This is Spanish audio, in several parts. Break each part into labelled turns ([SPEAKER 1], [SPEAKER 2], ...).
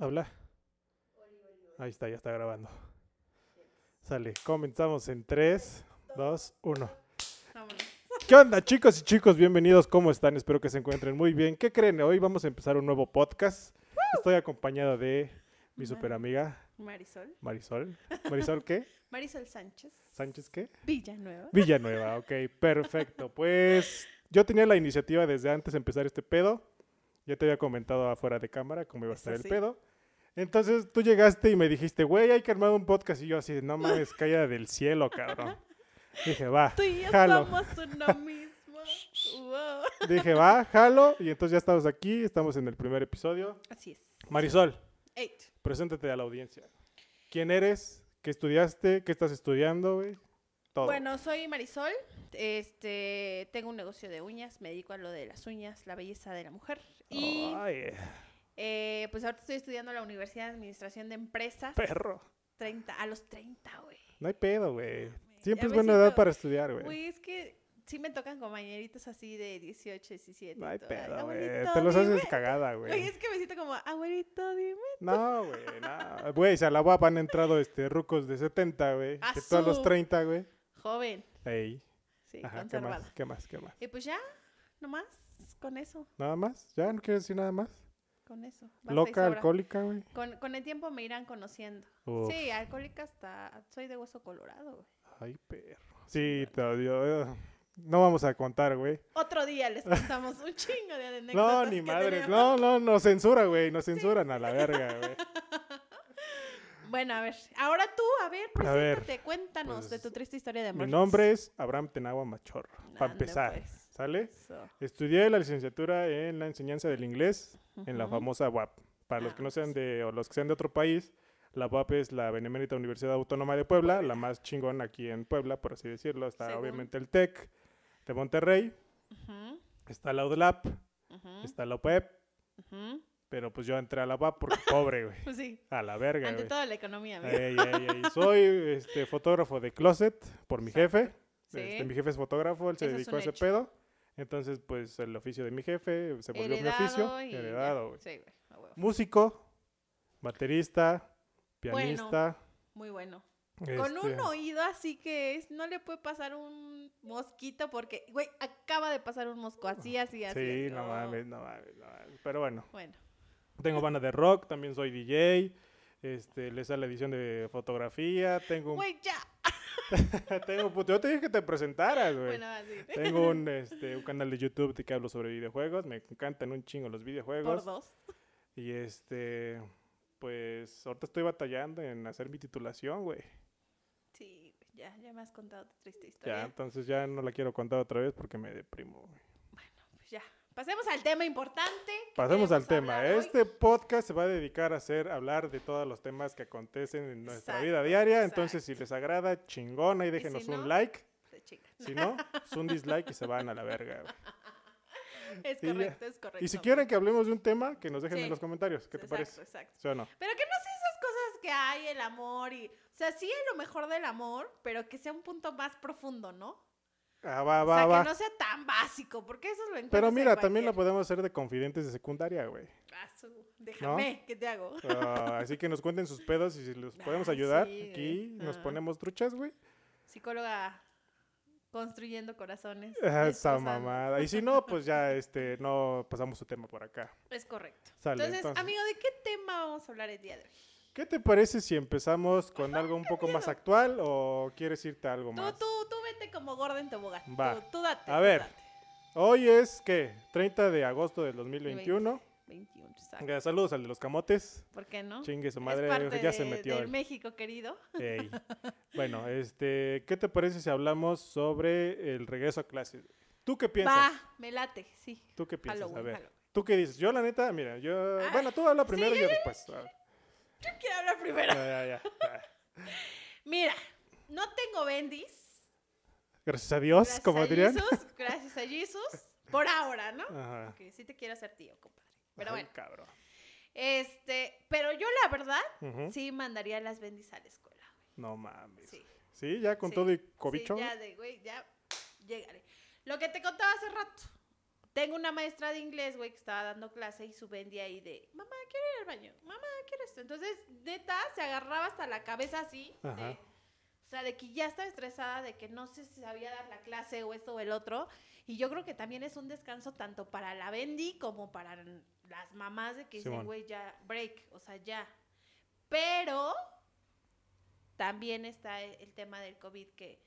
[SPEAKER 1] Habla. Ahí está, ya está grabando. Sale, comenzamos en 3, 2, 1.
[SPEAKER 2] Vámonos.
[SPEAKER 1] ¿Qué onda, chicos y chicos? Bienvenidos, ¿cómo están? Espero que se encuentren muy bien. ¿Qué creen? Hoy vamos a empezar un nuevo podcast. Estoy acompañado de mi super amiga
[SPEAKER 2] Marisol.
[SPEAKER 1] Marisol. ¿Marisol qué?
[SPEAKER 2] Marisol Sánchez.
[SPEAKER 1] ¿Sánchez qué?
[SPEAKER 2] Villanueva.
[SPEAKER 1] Villanueva, ok, perfecto. Pues yo tenía la iniciativa desde antes de empezar este pedo. Ya te había comentado afuera de cámara cómo iba a estar
[SPEAKER 2] Eso
[SPEAKER 1] el
[SPEAKER 2] sí.
[SPEAKER 1] pedo. Entonces tú llegaste y me dijiste, güey, hay que armar un podcast. Y yo así, no mames, caída del cielo, cabrón. Dije, va,
[SPEAKER 2] Tú y yo
[SPEAKER 1] jalo.
[SPEAKER 2] somos uno mismo. Wow.
[SPEAKER 1] Dije, va, jalo. Y entonces ya estamos aquí, estamos en el primer episodio.
[SPEAKER 2] Así es.
[SPEAKER 1] Marisol,
[SPEAKER 2] Eight.
[SPEAKER 1] preséntate a la audiencia. ¿Quién eres? ¿Qué estudiaste? ¿Qué estás estudiando, güey? Todo.
[SPEAKER 2] Bueno, soy Marisol. Este, tengo un negocio de uñas. Me dedico a lo de las uñas, la belleza de la mujer. Y
[SPEAKER 1] Ay,
[SPEAKER 2] eh, pues ahorita estoy estudiando en la Universidad de Administración de Empresas.
[SPEAKER 1] perro.
[SPEAKER 2] 30, a los 30, güey.
[SPEAKER 1] No hay pedo, güey. Siempre
[SPEAKER 2] Ya
[SPEAKER 1] es buena edad para estudiar, güey.
[SPEAKER 2] Güey, es que sí me tocan compañeritos así de 18, 17.
[SPEAKER 1] No hay pedo, güey. Te los
[SPEAKER 2] dime.
[SPEAKER 1] haces cagada,
[SPEAKER 2] Güey,
[SPEAKER 1] güey.
[SPEAKER 2] es que me siento como, abuelito, dime.
[SPEAKER 1] No, güey, no. Güey, si a la UAP han entrado este, rucos de 70, güey.
[SPEAKER 2] ¡A
[SPEAKER 1] Que tú a los
[SPEAKER 2] su!
[SPEAKER 1] 30, güey.
[SPEAKER 2] Joven.
[SPEAKER 1] Ey.
[SPEAKER 2] Sí,
[SPEAKER 1] Ajá, ¿qué
[SPEAKER 2] conservada.
[SPEAKER 1] más? ¿Qué más? ¿Qué más?
[SPEAKER 2] Y pues ya, nomás, con eso,
[SPEAKER 1] ¿Nada más? ¿Ya no quieres decir nada más?
[SPEAKER 2] Con eso.
[SPEAKER 1] ¿Loca, alcohólica, güey?
[SPEAKER 2] Con, con el tiempo me irán conociendo.
[SPEAKER 1] Uf.
[SPEAKER 2] Sí, alcohólica hasta, soy de hueso colorado, güey.
[SPEAKER 1] Ay, perro. Sí, te odio. No vamos a contar, güey.
[SPEAKER 2] Otro día les contamos un chingo de anécdotas
[SPEAKER 1] No, ni madre. No, no, no censura, güey. Nos censuran a la verga, güey.
[SPEAKER 2] Bueno, a ver, ahora tú, a ver,
[SPEAKER 1] A ver,
[SPEAKER 2] preséntate, cuéntanos de
[SPEAKER 1] pues,
[SPEAKER 2] tu triste historia de amor.
[SPEAKER 1] Mi nombre es Abraham Tenagua Machorro. Para empezar,
[SPEAKER 2] pues.
[SPEAKER 1] ¿Sale? Estudié la licenciatura en la enseñanza del inglés en la famosa UAP. Para los
[SPEAKER 2] Ah,
[SPEAKER 1] que no sean
[SPEAKER 2] sí.
[SPEAKER 1] de, o los que sean de otro país, la UAP es la Benemérita Universidad Autónoma de Puebla, la más chingona aquí en Puebla, por así decirlo. Está
[SPEAKER 2] Según.
[SPEAKER 1] obviamente el TEC de Monterrey, está la UDLAP, está la UPEP,
[SPEAKER 2] ujú.
[SPEAKER 1] pero pues yo entré a la UAP porque pobre, güey.
[SPEAKER 2] Pues sí,
[SPEAKER 1] A la verga,
[SPEAKER 2] ante
[SPEAKER 1] güey.
[SPEAKER 2] todo la economía, amigo.
[SPEAKER 1] Ey, ey, ey. Soy este, fotógrafo de closet por mi jefe.
[SPEAKER 2] Sí.
[SPEAKER 1] Este, mi jefe es fotógrafo, él se
[SPEAKER 2] Eso
[SPEAKER 1] dedicó a ese
[SPEAKER 2] hecho.
[SPEAKER 1] pedo. Entonces, pues el oficio de mi jefe se volvió mi oficio.
[SPEAKER 2] y.
[SPEAKER 1] Heredado, güey.
[SPEAKER 2] Sí, güey, a huevo.
[SPEAKER 1] Músico, baterista, pianista.
[SPEAKER 2] Muy bueno. Con
[SPEAKER 1] este,
[SPEAKER 2] un oído así que es, no le puede pasar un mosquito porque, güey, acaba de pasar un mosco así, así, así.
[SPEAKER 1] Sí,
[SPEAKER 2] así.
[SPEAKER 1] no
[SPEAKER 2] Oh,
[SPEAKER 1] mames, no mames, no mames. Pero bueno,
[SPEAKER 2] Bueno,
[SPEAKER 1] tengo banda de rock, también soy DJ. Este, les sale la edición de fotografía. Tengo un.
[SPEAKER 2] güey, ya.
[SPEAKER 1] tengo, yo te dije que te presentaras, güey.
[SPEAKER 2] Bueno, así.
[SPEAKER 1] Tengo un, este, un canal de YouTube de que hablo sobre videojuegos. Me encantan un chingo los
[SPEAKER 2] Por
[SPEAKER 1] videojuegos.
[SPEAKER 2] dos.
[SPEAKER 1] Y este, pues ahorita estoy batallando en hacer mi titulación, güey.
[SPEAKER 2] Sí, ya, ya me has contado tu triste
[SPEAKER 1] Ya,
[SPEAKER 2] historia.
[SPEAKER 1] entonces ya no la quiero contar otra vez porque me deprimo, güey.
[SPEAKER 2] Pasemos al tema importante.
[SPEAKER 1] Pasemos al tema.
[SPEAKER 2] hoy.
[SPEAKER 1] Este podcast se va a dedicar a hacer, hablar de todos los temas que acontecen en nuestra vida
[SPEAKER 2] Exacto,
[SPEAKER 1] diaria. Entonces, si les agrada, chingona y
[SPEAKER 2] si
[SPEAKER 1] déjenos
[SPEAKER 2] no,
[SPEAKER 1] un like. Si no, pues un dislike y se van a la verga.
[SPEAKER 2] Es correcto, es correcto.
[SPEAKER 1] Y si quieren que hablemos de un tema, que nos dejen
[SPEAKER 2] Sí.
[SPEAKER 1] en los comentarios. ¿Qué te
[SPEAKER 2] Exacto,
[SPEAKER 1] parece?
[SPEAKER 2] Exacto.
[SPEAKER 1] ¿Sí o no?
[SPEAKER 2] Pero que no sea esas cosas que hay, el amor y... O sea, sí hay lo mejor del amor, pero que sea un punto más profundo, ¿no?
[SPEAKER 1] Ah, va,
[SPEAKER 2] o sea,
[SPEAKER 1] va.
[SPEAKER 2] que no sea tan básico, porque eso lo encuentras
[SPEAKER 1] Pero
[SPEAKER 2] en
[SPEAKER 1] mira, también
[SPEAKER 2] cualquier-
[SPEAKER 1] podemos hacer de confidentes de secundaria, güey.
[SPEAKER 2] Ah, Déjame, ¿qué te hago?
[SPEAKER 1] Ah, así que nos cuenten sus pedos y si los podemos
[SPEAKER 2] Ah,
[SPEAKER 1] ayudar,
[SPEAKER 2] sí,
[SPEAKER 1] aquí nos
[SPEAKER 2] Ah.
[SPEAKER 1] ponemos truchas, güey.
[SPEAKER 2] Psicóloga construyendo corazones.
[SPEAKER 1] Esa mamada. Y si no, pues ya este, no pasamos su tema por acá.
[SPEAKER 2] Es correcto.
[SPEAKER 1] Sale,
[SPEAKER 2] entonces,
[SPEAKER 1] entonces.
[SPEAKER 2] amigo, ¿de qué tema vamos a hablar el día de hoy?
[SPEAKER 1] ¿Qué te parece si empezamos con algo un poco más actual o quieres irte a algo
[SPEAKER 2] Tú,
[SPEAKER 1] más?
[SPEAKER 2] tú, tú como gorda en tobogán.
[SPEAKER 1] Va.
[SPEAKER 2] Tú, tú date.
[SPEAKER 1] A
[SPEAKER 2] tú
[SPEAKER 1] ver.
[SPEAKER 2] date.
[SPEAKER 1] Hoy es, ¿qué? 30 de agosto del 2021.
[SPEAKER 2] 21, exacto.
[SPEAKER 1] Ya, Saludos al de los camotes.
[SPEAKER 2] ¿Por qué no?
[SPEAKER 1] Chingue su
[SPEAKER 2] Es
[SPEAKER 1] madre,
[SPEAKER 2] parte
[SPEAKER 1] ya se metió. el-
[SPEAKER 2] México querido.
[SPEAKER 1] Ey. Bueno, este, ¿qué te parece si hablamos sobre el regreso a clases? ¿Tú qué piensas?
[SPEAKER 2] Va, me late, sí.
[SPEAKER 1] ¿Tú qué piensas?
[SPEAKER 2] Halloween,
[SPEAKER 1] a ver.
[SPEAKER 2] Halloween.
[SPEAKER 1] ¿Tú qué dices? Yo la neta, mira, yo...
[SPEAKER 2] Ay,
[SPEAKER 1] bueno, tú habla primero
[SPEAKER 2] sí,
[SPEAKER 1] y yo después.
[SPEAKER 2] Yo quiero hablar primero.
[SPEAKER 1] Ya, ya, ya.
[SPEAKER 2] Mira, no tengo bendis.
[SPEAKER 1] Gracias a Dios,
[SPEAKER 2] Gracias
[SPEAKER 1] como
[SPEAKER 2] a
[SPEAKER 1] dirían.
[SPEAKER 2] Jesus, gracias a Jesus. Por ahora, ¿no?
[SPEAKER 1] Ajá.
[SPEAKER 2] Sí te quiero hacer tío, compadre. Pero
[SPEAKER 1] Ay,
[SPEAKER 2] bueno,
[SPEAKER 1] cabrón.
[SPEAKER 2] este, pero yo la verdad sí mandaría las bendis a la escuela.
[SPEAKER 1] No mames.
[SPEAKER 2] Sí.
[SPEAKER 1] Sí, ya con
[SPEAKER 2] Sí,
[SPEAKER 1] todo y
[SPEAKER 2] Sí,
[SPEAKER 1] cobicho.
[SPEAKER 2] ya de, güey, ya llegaré. Lo que te contaba hace rato. tengo una maestra de inglés, güey, que estaba dando clase y su vendía ahí de, mamá, quiero ir al baño, mamá, quiero esto. Entonces, neta, se agarraba hasta la cabeza así. de-. O sea, de que ya estaba estresada, de que no sé si sabía dar la clase o esto o el otro. Y yo creo que también es un descanso tanto para la Bendy como para las mamás de que dicen, güey, ya, break, o sea, ya. Pero también está e- el tema del COVID que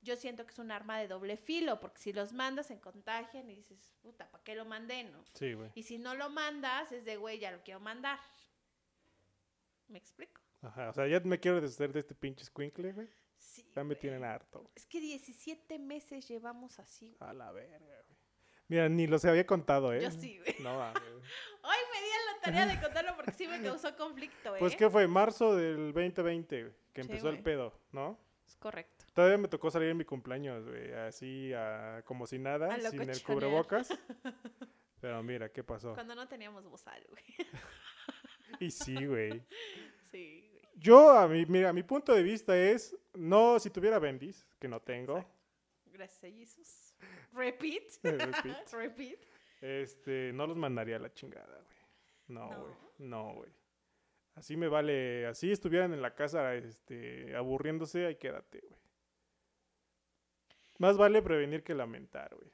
[SPEAKER 2] yo siento que es un arma de doble filo, porque si los mandas se contagian y dices, puta, ¿para qué lo mandé, no?
[SPEAKER 1] Sí, güey.
[SPEAKER 2] Y si no lo mandas, es de, güey, ya lo quiero mandar. ¿Me explico?
[SPEAKER 1] Ajá, o sea, ya me quiero deshacer de este pinche squinkle, güey.
[SPEAKER 2] Sí.
[SPEAKER 1] Ya me
[SPEAKER 2] güey.
[SPEAKER 1] tienen harto. güey.
[SPEAKER 2] Es que 17 meses llevamos así. güey.
[SPEAKER 1] A la verga, güey. Mira, ni los había contado, ¿eh?
[SPEAKER 2] Yo sí, güey.
[SPEAKER 1] No, mames.
[SPEAKER 2] Hoy me di a la tarea de contarlo porque sí me causó conflicto, ¿eh?
[SPEAKER 1] Pues, ¿qué fue? Marzo del 2020, güey, que
[SPEAKER 2] Sí,
[SPEAKER 1] empezó el pedo, ¿no?
[SPEAKER 2] Es correcto.
[SPEAKER 1] Todavía me tocó salir en mi cumpleaños, güey, así a- como si nada, sin el cubrebocas. Pero mira, ¿qué pasó?
[SPEAKER 2] Cuando no teníamos bozal, güey.
[SPEAKER 1] Y sí, güey. Yo, a mi, mira, mi punto de vista es, no, si tuviera bendis, que no tengo,
[SPEAKER 2] Exacto. Gracias a Jesus. Repeat.
[SPEAKER 1] Repeat.
[SPEAKER 2] Repeat.
[SPEAKER 1] este, no los mandaría a la chingada, güey. No,
[SPEAKER 2] No.
[SPEAKER 1] güey. No, güey. Así me vale, así estuvieran en la casa, este, aburriéndose, ahí quédate, güey. Más vale prevenir que lamentar, güey.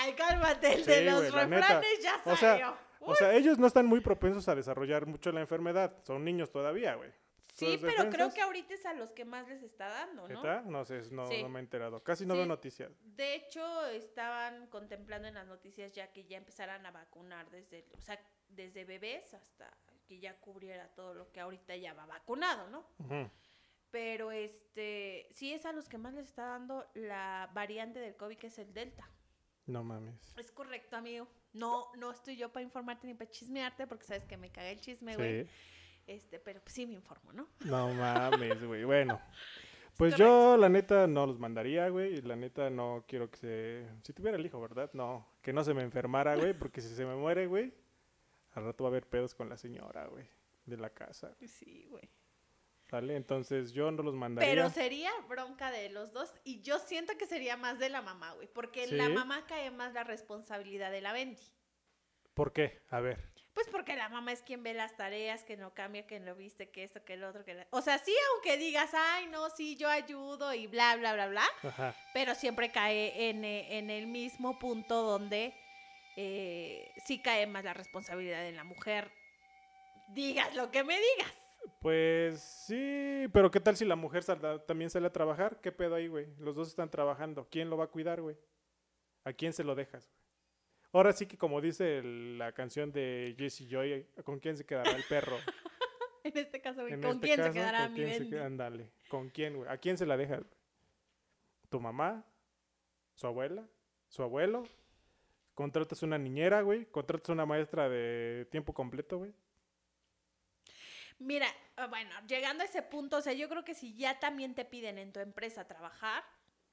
[SPEAKER 2] Ay, cálmate, el
[SPEAKER 1] Sí,
[SPEAKER 2] de los
[SPEAKER 1] neta.
[SPEAKER 2] refranes ya
[SPEAKER 1] O sea,
[SPEAKER 2] salió.
[SPEAKER 1] O sea, ellos no están muy propensos a desarrollar mucho la enfermedad. Son niños todavía, güey.
[SPEAKER 2] Sí, pero creo que ahorita es a los que más les está dando, ¿no?
[SPEAKER 1] ¿Neta? No sé, no,
[SPEAKER 2] Sí.
[SPEAKER 1] no me he enterado. Casi no
[SPEAKER 2] Sí.
[SPEAKER 1] veo noticias.
[SPEAKER 2] De hecho, estaban contemplando en las noticias ya que ya empezaran a vacunar desde, o sea, desde bebés hasta que ya cubriera todo lo que ahorita ya va vacunado, ¿no? Pero este, sí es a los que más les está dando la variante del COVID que es el Delta.
[SPEAKER 1] No mames.
[SPEAKER 2] Es correcto, amigo. No, no estoy yo para informarte ni para chismearte porque sabes que me caga el chisme, güey.
[SPEAKER 1] Sí.
[SPEAKER 2] Este, pero pues sí me informo, ¿no?
[SPEAKER 1] No mames, güey. Bueno. Pues
[SPEAKER 2] correcto.
[SPEAKER 1] yo, la neta, no los mandaría, güey. Y la neta, no quiero que se... Si tuviera el hijo, ¿verdad? No. Que no se me enfermara, güey. Porque si se me muere, güey, al rato va a haber pedos con la señora, güey. De la casa.
[SPEAKER 2] Sí, güey.
[SPEAKER 1] ¿Vale? Entonces yo no los mandaría.
[SPEAKER 2] Pero sería bronca de los dos y yo siento que sería más de la mamá, güey, porque en la mamá cae más la responsabilidad de la Bendy.
[SPEAKER 1] ¿Por qué? A ver.
[SPEAKER 2] Pues porque la mamá es quien ve las tareas, que no cambia, que lo viste, que esto, que el otro, que la... O sea, sí, aunque digas, ay, no, sí, yo ayudo y bla, bla, bla, bla,
[SPEAKER 1] Ajá.
[SPEAKER 2] pero siempre cae en, eh, en el mismo punto donde eh, sí cae más la responsabilidad en la mujer. Digas lo que me digas.
[SPEAKER 1] Pues sí, pero ¿qué tal si la mujer también sale a trabajar? ¿Qué pedo ahí, güey? Los dos están trabajando. ¿Quién lo va a cuidar, güey? ¿A quién se lo dejas, güey? Ahora sí que como dice el- la canción de Jesse Joy, ¿con quién se quedará el perro?
[SPEAKER 2] En este caso, güey,
[SPEAKER 1] En
[SPEAKER 2] ¿con
[SPEAKER 1] este
[SPEAKER 2] quién
[SPEAKER 1] caso,
[SPEAKER 2] se quedará
[SPEAKER 1] ¿con
[SPEAKER 2] mi
[SPEAKER 1] quién? Ándale. ¿Con quién, güey? ¿A quién se la dejas? güey? ¿Tu mamá? ¿Su abuela? ¿Su abuelo? ¿Contratas una niñera, güey? ¿Contratas una maestra de tiempo completo, güey?
[SPEAKER 2] Mira, ah, bueno, llegando a ese punto, o sea, yo creo que si ya también te piden en tu empresa trabajar,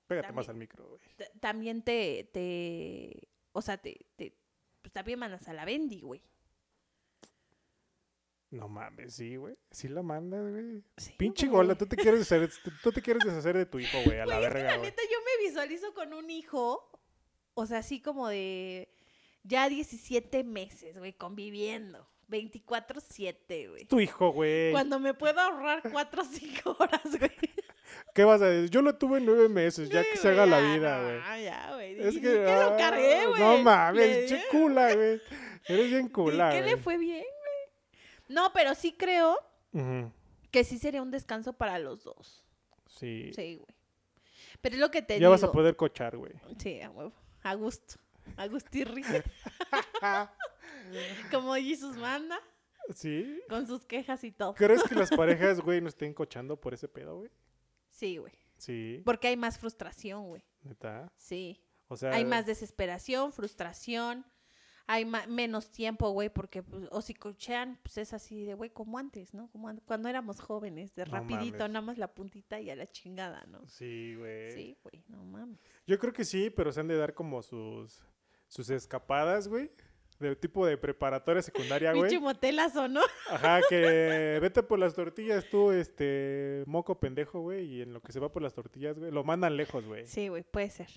[SPEAKER 1] Pégate
[SPEAKER 2] También.
[SPEAKER 1] más al micro, güey.
[SPEAKER 2] también te, te, o sea, te, te pues también mandas a la Bendy, güey.
[SPEAKER 1] No mames, sí, güey. Sí la mandas, güey.
[SPEAKER 2] Sí,
[SPEAKER 1] Pinche
[SPEAKER 2] güey.
[SPEAKER 1] gola, tú te quieres deshacer, tú te quieres deshacer de tu hijo, güey, a la
[SPEAKER 2] Güey, es que
[SPEAKER 1] verga,
[SPEAKER 2] la neta yo me visualizo con un hijo, o sea, así como de ya 17 meses, güey, conviviendo. 24-7, güey.
[SPEAKER 1] Tu hijo, güey.
[SPEAKER 2] Cuando me puedo ahorrar 4 o 5 horas, güey.
[SPEAKER 1] ¿Qué vas a decir? Yo lo tuve nueve meses, ya que se haga
[SPEAKER 2] güey,
[SPEAKER 1] la
[SPEAKER 2] ya,
[SPEAKER 1] vida,
[SPEAKER 2] no,
[SPEAKER 1] güey.
[SPEAKER 2] ya, güey.
[SPEAKER 1] Es que,
[SPEAKER 2] lo
[SPEAKER 1] ah,
[SPEAKER 2] cargué, güey.
[SPEAKER 1] No
[SPEAKER 2] Le
[SPEAKER 1] mames, che cula, güey. Eres bien cula,
[SPEAKER 2] que le
[SPEAKER 1] güey.
[SPEAKER 2] fue bien, güey. No, pero sí creo que sí sería un descanso para los dos.
[SPEAKER 1] Sí.
[SPEAKER 2] Sí, güey. Pero es lo que te
[SPEAKER 1] Ya
[SPEAKER 2] digo.
[SPEAKER 1] vas a poder cochar, güey.
[SPEAKER 2] Sí, a huevo. A gusto. A gustirri. Como Jesus manda,
[SPEAKER 1] ¿Sí?
[SPEAKER 2] con sus quejas y todo.
[SPEAKER 1] ¿Crees que las parejas, güey, no estén cochando por ese pedo, güey?
[SPEAKER 2] Sí, güey.
[SPEAKER 1] Sí,
[SPEAKER 2] Porque hay más frustración, güey.
[SPEAKER 1] neta.
[SPEAKER 2] Sí.
[SPEAKER 1] O sea,
[SPEAKER 2] Hay más desesperación, frustración. Hay ma- menos tiempo, güey, porque, pues, o si cochean, pues es así de, güey, como antes, ¿no? Como an- cuando éramos jóvenes, de
[SPEAKER 1] No
[SPEAKER 2] rapidito,
[SPEAKER 1] mames.
[SPEAKER 2] nada más la puntita y a la chingada, ¿no?
[SPEAKER 1] Sí, güey.
[SPEAKER 2] Sí, güey, no mames.
[SPEAKER 1] Yo creo que sí, pero se han de dar como sus, sus escapadas, güey. De tipo de preparatoria secundaria, güey.
[SPEAKER 2] motelazo, ¿no?
[SPEAKER 1] Ajá, que vete por las tortillas tú, este, moco pendejo, güey. Y en lo que se va por las tortillas, güey, lo mandan lejos, güey.
[SPEAKER 2] Sí, güey, puede ser.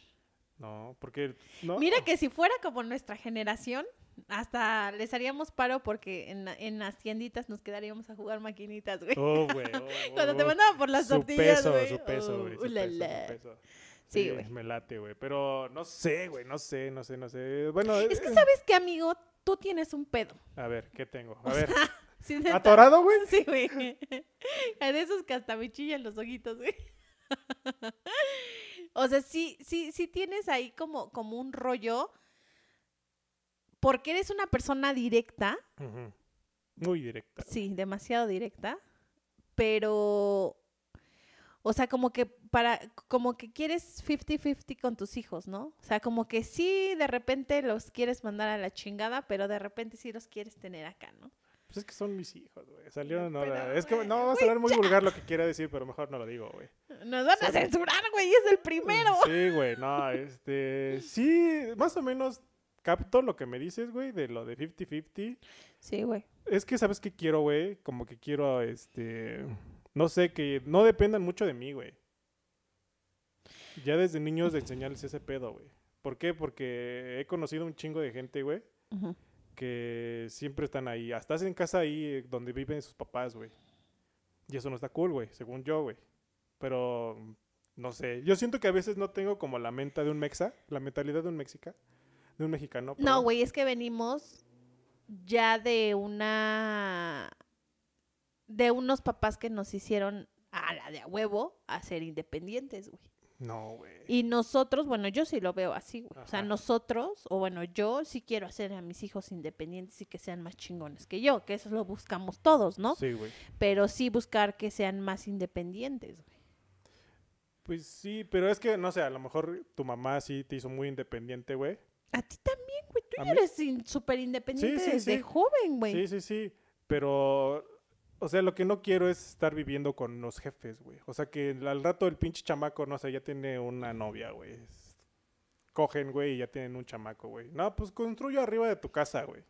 [SPEAKER 1] No, porque. No.
[SPEAKER 2] Mira que si fuera como nuestra generación, hasta les haríamos paro porque en, la- en las tienditas nos quedaríamos a jugar maquinitas, güey.
[SPEAKER 1] Oh, güey. oh,
[SPEAKER 2] Cuando te
[SPEAKER 1] oh.
[SPEAKER 2] mandaban por las
[SPEAKER 1] Su
[SPEAKER 2] tortillas,
[SPEAKER 1] peso,
[SPEAKER 2] güey.
[SPEAKER 1] su peso, güey. su
[SPEAKER 2] ulala.
[SPEAKER 1] peso, su peso.
[SPEAKER 2] Sí, güey.
[SPEAKER 1] Me late, güey. Pero no sé, güey. No sé, no sé, no sé. Bueno,
[SPEAKER 2] Es que,
[SPEAKER 1] eh,
[SPEAKER 2] ¿sabes qué, amigo? Tú tienes un pedo.
[SPEAKER 1] A ver, ¿qué tengo? A
[SPEAKER 2] O
[SPEAKER 1] ver.
[SPEAKER 2] sea, sí, neta.
[SPEAKER 1] ¿Atorado, güey?
[SPEAKER 2] Sí, güey. De esos que hasta me chillan los ojitos, güey. O sea, sí, sí, sí tienes ahí como, como un rollo. Porque eres una persona directa.
[SPEAKER 1] Ujú. Muy directa.
[SPEAKER 2] Sí, demasiado directa. Pero. O sea, como que para. Como que quieres 50-50 con tus hijos, ¿no? O sea, como que sí, de repente los quieres mandar a la chingada, pero de repente sí los quieres tener acá, ¿no?
[SPEAKER 1] Pues es que son mis hijos, güey. Salieron ahora. Es que no va a sonar muy vulgar lo que quiera decir, pero mejor no lo digo, güey.
[SPEAKER 2] Nos van a censurar, güey, es el primero.
[SPEAKER 1] Sí, güey, no, este. Sí, más o menos capto lo que me dices, güey, de lo de 50-50.
[SPEAKER 2] Sí, güey.
[SPEAKER 1] Es que, ¿sabes qué quiero, güey? Como que quiero, este. No sé, que no dependan mucho de mí, güey. Ya desde niños de enseñarles ese pedo, güey. ¿Por qué? Porque he conocido un chingo de gente, güey, que siempre están ahí. Hasta en casa ahí eh, donde viven sus papás, güey. Y eso no está cool, güey, según yo, güey. Pero, no sé. Yo siento que a veces no tengo como la mente de un mexa, la mentalidad de un mexica, de un mexicano.
[SPEAKER 2] No, güey, es que venimos ya de una. de unos papás que nos hicieron a la de a huevo a ser independientes, güey.
[SPEAKER 1] No, güey.
[SPEAKER 2] Y nosotros, bueno, yo sí lo veo así, güey. O sea, nosotros, o bueno, yo sí quiero hacer a mis hijos independientes y que sean más chingones que yo, que eso lo buscamos todos, ¿no?
[SPEAKER 1] Sí, güey.
[SPEAKER 2] Pero sí buscar que sean más independientes, güey.
[SPEAKER 1] Pues sí, pero es que, no sé, a lo mejor tu mamá sí te hizo muy independiente, güey.
[SPEAKER 2] A ti también, güey. Tú ya eres súper independiente
[SPEAKER 1] Sí, sí,
[SPEAKER 2] desde
[SPEAKER 1] sí.
[SPEAKER 2] joven, güey.
[SPEAKER 1] Sí, sí, sí. Pero, o sea, lo que no quiero es estar viviendo con los jefes, güey. O sea, que al rato el pinche chamaco, no sé, ya tiene una novia, güey. Cogen, güey, y ya tienen un chamaco, güey. No, pues construyo arriba de tu casa, güey.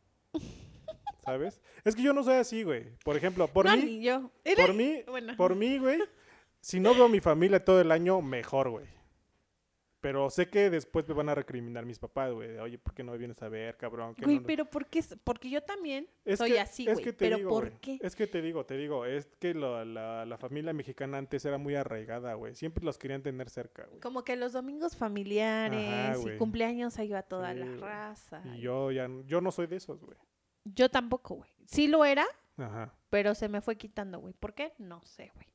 [SPEAKER 1] ¿Sabes? Es que yo no soy así, güey. Por ejemplo, por
[SPEAKER 2] no,
[SPEAKER 1] mí,
[SPEAKER 2] ni yo.
[SPEAKER 1] por mí,
[SPEAKER 2] Bueno.
[SPEAKER 1] por mí, güey, si no veo a mi familia todo el año, mejor, güey. Pero sé que después me van a recriminar mis papás, güey. Oye, ¿por qué no me vienes a ver, cabrón? ¿Qué
[SPEAKER 2] Güey,
[SPEAKER 1] no-
[SPEAKER 2] pero ¿por qué? Porque yo también
[SPEAKER 1] Es
[SPEAKER 2] soy
[SPEAKER 1] que-
[SPEAKER 2] así, güey. Pero
[SPEAKER 1] digo,
[SPEAKER 2] ¿por qué?
[SPEAKER 1] Es que te digo, te digo, es que lo- la, la familia mexicana antes era muy arraigada, güey. Siempre los querían tener cerca, güey.
[SPEAKER 2] Como que los domingos familiares y cumpleaños ahí va toda
[SPEAKER 1] Sí,
[SPEAKER 2] la raza.
[SPEAKER 1] Y yo ya, yo no soy de esos, güey.
[SPEAKER 2] Yo tampoco, güey. Sí lo era,
[SPEAKER 1] Ajá.
[SPEAKER 2] pero se me fue quitando, güey. ¿Por qué? No sé, güey.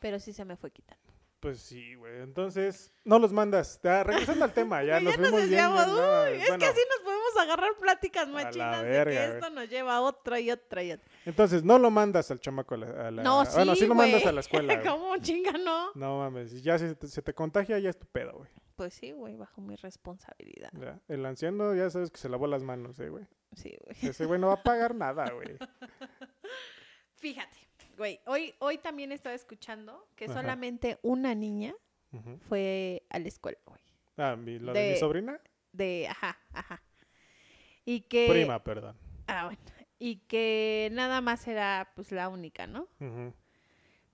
[SPEAKER 2] Pero sí se me fue quitando.
[SPEAKER 1] Pues sí, güey. Entonces, no los mandas. Ya, regresando al tema, ya nos fuimos bien.
[SPEAKER 2] desviamos.
[SPEAKER 1] bien, no,
[SPEAKER 2] Uy, es
[SPEAKER 1] bueno,
[SPEAKER 2] que así nos podemos agarrar pláticas machinas de
[SPEAKER 1] verga,
[SPEAKER 2] que esto nos lleva a otra y otra y otra.
[SPEAKER 1] Entonces, no lo mandas al chamaco a la... a la-
[SPEAKER 2] No, sí,
[SPEAKER 1] Bueno, sí lo mandas a la escuela.
[SPEAKER 2] ¿Cómo chinga no?
[SPEAKER 1] No mames, ya si se te, contagia, ya es tu pedo, güey.
[SPEAKER 2] Pues sí, güey, bajo mi responsabilidad.
[SPEAKER 1] Ya. El anciano ya sabes que se lavó las manos, eh, güey.
[SPEAKER 2] Sí, güey.
[SPEAKER 1] Ese güey no va a pagar nada, güey.
[SPEAKER 2] Fíjate, güey, hoy, hoy también estaba escuchando que
[SPEAKER 1] Ajá.
[SPEAKER 2] solamente una niña fue a la escuela, güey.
[SPEAKER 1] Ah, mi- lo de,
[SPEAKER 2] De-
[SPEAKER 1] mi sobrina.
[SPEAKER 2] De, ajá, ajá. Y que...
[SPEAKER 1] Prima, perdón.
[SPEAKER 2] Ah, bueno. Y que nada más era, pues, la única, ¿no?
[SPEAKER 1] Ujú.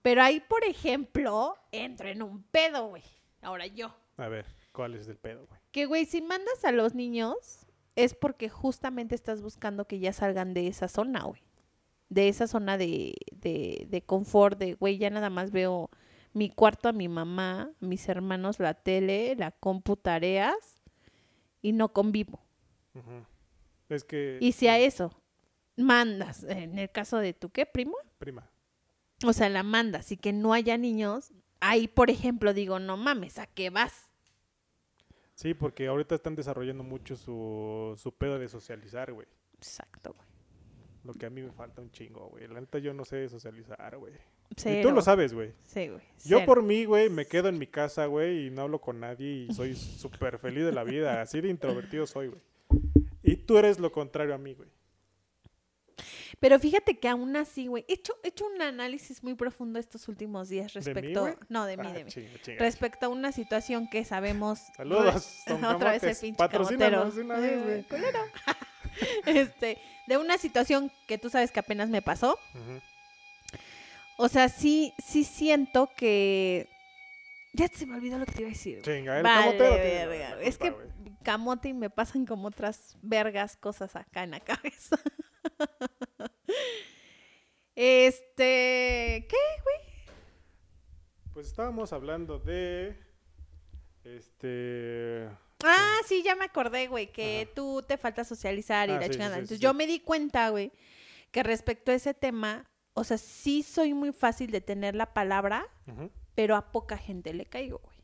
[SPEAKER 2] Pero ahí, por ejemplo, entro en un pedo, güey. Ahora yo.
[SPEAKER 1] A ver, ¿cuál es el pedo, güey?
[SPEAKER 2] Que, güey, si mandas a los niños, es porque justamente estás buscando que ya salgan de esa zona, güey. De esa zona de, de, de confort, de, güey, ya nada más veo mi cuarto a mi mamá, mis hermanos, la tele, la compu, tareas, y no convivo.
[SPEAKER 1] Es que...
[SPEAKER 2] Y si a eso mandas, en el caso de tu, ¿qué, primo?
[SPEAKER 1] Prima.
[SPEAKER 2] O sea, la mandas y que no haya niños, ahí, por ejemplo, digo, no mames, ¿a qué vas?
[SPEAKER 1] Sí, porque ahorita están desarrollando mucho su, su pedo de socializar, güey.
[SPEAKER 2] Exacto, güey.
[SPEAKER 1] Lo que a mí me falta un chingo, güey. La neta yo no sé socializar, güey. Y tú lo sabes, güey.
[SPEAKER 2] Sí, güey.
[SPEAKER 1] Yo por mí, güey, me quedo en mi casa, güey, y no hablo con nadie y soy súper feliz de la vida. Así de introvertido soy, güey. Y tú eres lo contrario a mí, güey.
[SPEAKER 2] Pero fíjate que aún así, güey, he hecho, he hecho un análisis muy profundo estos últimos días
[SPEAKER 1] mí,
[SPEAKER 2] respecto...
[SPEAKER 1] güey?
[SPEAKER 2] no, de mí,
[SPEAKER 1] Ah,
[SPEAKER 2] de mí.
[SPEAKER 1] chinga, chinga.
[SPEAKER 2] Respecto a una situación que sabemos...
[SPEAKER 1] Saludos,
[SPEAKER 2] Otra vez el pinche
[SPEAKER 1] Patrocínanos de una vez, güey.
[SPEAKER 2] este, de una situación que tú sabes que apenas me pasó. O sea, sí, sí siento que Ya se me olvidó lo que te iba a decir. güey.
[SPEAKER 1] Chinga, el
[SPEAKER 2] Vale,
[SPEAKER 1] camotero
[SPEAKER 2] verga, güey. Es que
[SPEAKER 1] güey.
[SPEAKER 2] camote y me pasan como otras vergas cosas acá en la cabeza. este, ¿qué?
[SPEAKER 1] Pues estábamos hablando de. Este.
[SPEAKER 2] Ah, sí, ya me acordé, güey, que
[SPEAKER 1] Ajá.
[SPEAKER 2] tú te falta socializar y
[SPEAKER 1] Ah,
[SPEAKER 2] la
[SPEAKER 1] sí,
[SPEAKER 2] chingada.
[SPEAKER 1] sí, sí,
[SPEAKER 2] Entonces yo me di cuenta, güey, que respecto a ese tema, o sea, sí soy muy fácil de tener la palabra, pero a poca gente le caigo, güey.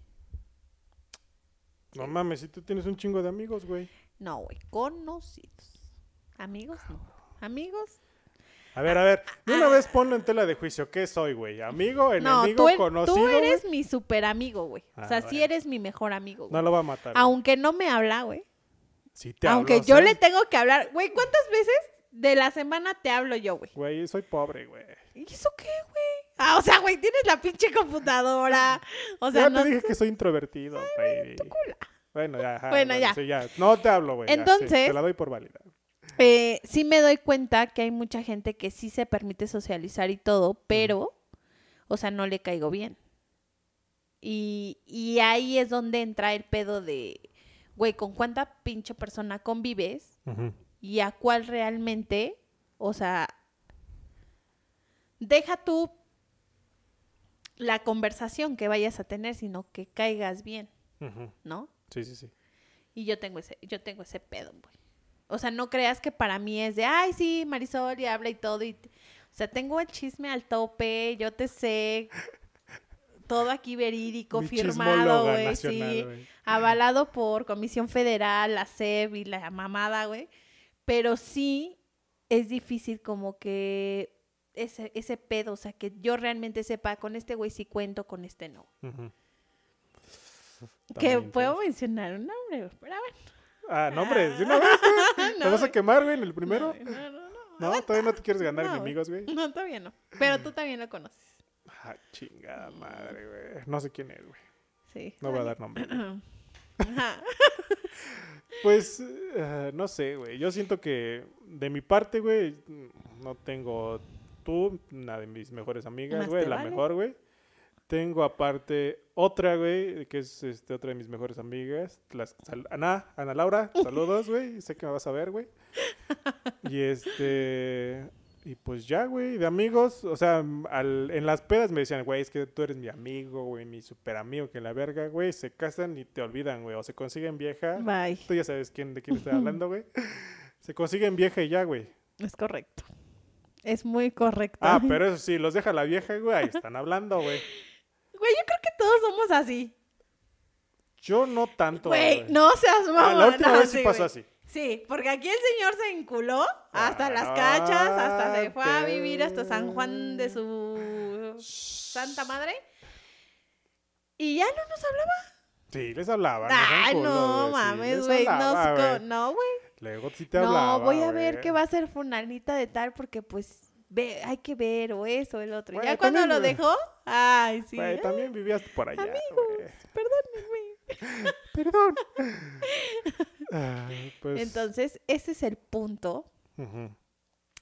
[SPEAKER 1] No mames, si tú tienes un chingo de amigos, güey.
[SPEAKER 2] No, güey, conocidos. Amigos, no. Amigos,
[SPEAKER 1] A ver, a ver, de una
[SPEAKER 2] Ah.
[SPEAKER 1] vez ponlo en tela de juicio. ¿Qué soy, güey? ¿Amigo,
[SPEAKER 2] no,
[SPEAKER 1] enemigo,
[SPEAKER 2] tú,
[SPEAKER 1] conocido?
[SPEAKER 2] tú
[SPEAKER 1] güey?
[SPEAKER 2] eres mi super amigo, güey. o
[SPEAKER 1] Ah,
[SPEAKER 2] sea, sí
[SPEAKER 1] bueno.
[SPEAKER 2] eres mi mejor amigo, güey.
[SPEAKER 1] No lo va a matar. güey.
[SPEAKER 2] Aunque no me habla, güey.
[SPEAKER 1] Sí te
[SPEAKER 2] Aunque
[SPEAKER 1] hablo,
[SPEAKER 2] yo
[SPEAKER 1] ¿sí?
[SPEAKER 2] le tengo que hablar. Güey, ¿cuántas veces de la semana te hablo yo, güey?
[SPEAKER 1] Güey, soy pobre, güey.
[SPEAKER 2] ¿Y eso qué, güey? Ah, o sea, güey, tienes la pinche computadora. O sea,
[SPEAKER 1] ya
[SPEAKER 2] no.
[SPEAKER 1] te dije que soy introvertido, baby.
[SPEAKER 2] cula.
[SPEAKER 1] Bueno, ya. ajá,
[SPEAKER 2] Bueno, ya.
[SPEAKER 1] sí, ya. No te hablo, güey. ya, sí,
[SPEAKER 2] Entonces-
[SPEAKER 1] te la doy por válida.
[SPEAKER 2] Eh, sí me doy cuenta que hay mucha gente que sí se permite socializar y todo, pero, o sea, no le caigo bien. Y, y ahí es donde entra el pedo de, güey, ¿con cuánta pinche persona convives? Y a cuál realmente, o sea, deja tú la conversación que vayas a tener, sino que caigas bien. ¿no?
[SPEAKER 1] Sí, sí, sí.
[SPEAKER 2] Y yo tengo ese, yo tengo ese pedo, güey. O sea, no creas que para mí es de, ay, sí, Marisol, y habla y todo. Y t-". o sea, tengo el chisme al tope, yo te sé. Todo aquí verídico,
[SPEAKER 1] Mi
[SPEAKER 2] firmado, güey, sí. Avalado por Comisión Federal, la SEB y la mamada, güey. Pero sí es difícil como que ese, ese pedo, o sea, que yo realmente sepa, con este güey sí cuento, con este no. Que puedo mencionar un nombre, pero bueno.
[SPEAKER 1] Ah, nombres, de una vez, güey. ¿Te
[SPEAKER 2] No,
[SPEAKER 1] vas a quemar, güey, en el primero?
[SPEAKER 2] No, no, no, no.
[SPEAKER 1] No, todavía no te quieres ganar
[SPEAKER 2] No,
[SPEAKER 1] enemigos, güey.
[SPEAKER 2] No, todavía no. Pero tú también lo conoces.
[SPEAKER 1] Ah, chingada madre, güey. No sé quién es, güey.
[SPEAKER 2] Sí.
[SPEAKER 1] No voy a dar nombre.
[SPEAKER 2] Ajá.
[SPEAKER 1] Pues, eh, no sé, güey. Yo siento que de mi parte, güey, no tengo tú, una de mis mejores amigas, güey, la
[SPEAKER 2] vale.
[SPEAKER 1] mejor, güey. Tengo aparte otra, güey, que es este, otra de mis mejores amigas. Las, Ana, Ana Laura, saludos, güey. Sé que me vas a ver, güey. Y este. Y pues ya, güey, de amigos. O sea, al- en las pedas me decían, güey, es que tú eres mi amigo, güey, mi super amigo, que la verga, güey. Se casan y te olvidan, güey. O se consiguen vieja.
[SPEAKER 2] Bye.
[SPEAKER 1] Tú ya sabes quién, de quién estoy hablando, güey. Se consiguen vieja y ya, güey.
[SPEAKER 2] Es correcto. Es muy correcto.
[SPEAKER 1] Ah, pero eso sí, los deja la vieja, güey. Ahí están hablando, güey.
[SPEAKER 2] Güey, yo creo que todos somos así.
[SPEAKER 1] Yo no tanto.
[SPEAKER 2] Güey, no seas
[SPEAKER 1] Ah,
[SPEAKER 2] mamón.
[SPEAKER 1] la última
[SPEAKER 2] no,
[SPEAKER 1] vez sí pasó
[SPEAKER 2] güey.
[SPEAKER 1] así.
[SPEAKER 2] Sí, porque aquí el señor se enculó hasta
[SPEAKER 1] Ah,
[SPEAKER 2] las cachas, hasta se fue a vivir hasta San Juan de su santa madre. Y ya no nos hablaba.
[SPEAKER 1] Sí, les hablaba. no culos,
[SPEAKER 2] no mames, güey. No,
[SPEAKER 1] güey.
[SPEAKER 2] no, güey.
[SPEAKER 1] Luego sí te
[SPEAKER 2] No,
[SPEAKER 1] hablaba.
[SPEAKER 2] voy a ver qué va a ser Funanita de tal, porque pues ve, hay que ver o eso, el otro. Ya cuando lo dejó, ay, sí.
[SPEAKER 1] También vivías por allá, güey.
[SPEAKER 2] perdónenme.
[SPEAKER 1] Perdón. Ah, pues,
[SPEAKER 2] Entonces, ese es el punto,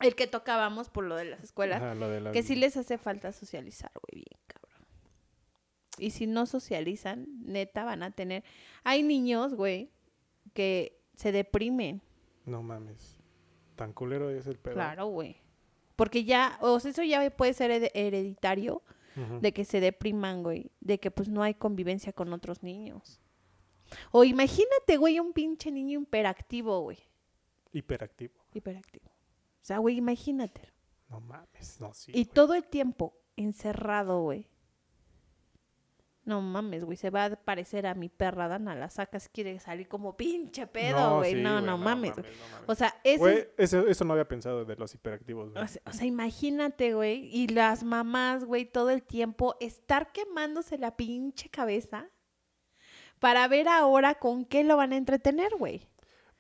[SPEAKER 2] el que tocábamos por lo de las escuelas.
[SPEAKER 1] Ajá, lo de la-
[SPEAKER 2] Que sí les hace falta socializar, güey, bien cabrón. Y si no socializan, neta van a tener... Hay niños, güey, que se deprimen.
[SPEAKER 1] No mames. Tan culero es el pedo.
[SPEAKER 2] Claro, güey. Porque ya, o sea, eso ya puede ser hered- de que se depriman, güey. De que pues no hay convivencia con otros niños. O imagínate, güey, un pinche niño hiperactivo, güey.
[SPEAKER 1] Hiperactivo.
[SPEAKER 2] Hiperactivo. O sea, güey, imagínate.
[SPEAKER 1] No mames, no, sí.
[SPEAKER 2] Y
[SPEAKER 1] güey.
[SPEAKER 2] todo el tiempo encerrado, güey. No mames, güey, se va a parecer a mi perra Dana. La sacas, quiere salir como pinche pedo, güey.
[SPEAKER 1] sí,
[SPEAKER 2] No, no, mames, güey.
[SPEAKER 1] no mames.
[SPEAKER 2] O sea, eso,
[SPEAKER 1] eso, eso no había pensado de los hiperactivos, güey.
[SPEAKER 2] o sea, o sea, imagínate, güey. Y las mamás, güey, todo el tiempo estar quemándose la pinche cabeza para ver ahora con qué lo van a entretener, güey.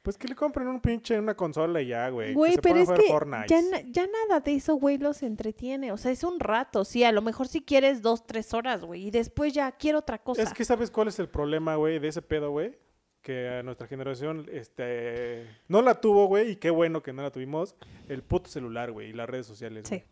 [SPEAKER 1] Pues que le compren un pinche una consola y ya, güey.
[SPEAKER 2] Güey, pero es que ya, ya nada de eso, güey, los entretiene. O sea, es un rato, sí. A lo mejor si quieres dos, tres horas, güey. Y después ya quiero otra cosa.
[SPEAKER 1] Es que sabes cuál es el problema, güey, de ese pedo, güey. Que a nuestra generación, este, no la tuvo, güey, y qué bueno que no la tuvimos. El puto celular, güey, y las redes sociales.
[SPEAKER 2] Sí.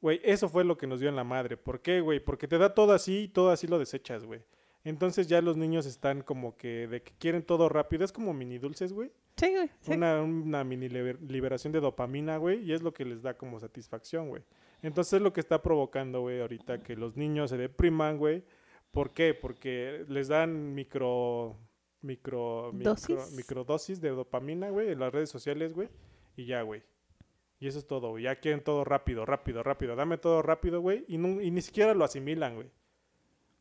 [SPEAKER 1] Güey, eso fue lo que nos dio en la madre. ¿Por qué, güey? Porque te da todo así y todo así lo desechas, güey. Entonces ya los niños están como que de que quieren todo rápido. Es como mini dulces, güey.
[SPEAKER 2] Sí, güey. sí.
[SPEAKER 1] Una, una mini liber- liberación de dopamina, güey. Y es lo que les da como satisfacción, güey. Entonces es lo que está provocando, güey, ahorita que los niños se depriman, güey. ¿Por qué? Porque les dan micro... Micro, micro,
[SPEAKER 2] Dosis.
[SPEAKER 1] microdosis de dopamina, güey, en las redes sociales, güey. Y ya, güey. Y eso es todo, güey. Ya quieren todo rápido, rápido, rápido. Dame todo rápido, güey. Y, no- y ni siquiera lo asimilan, güey.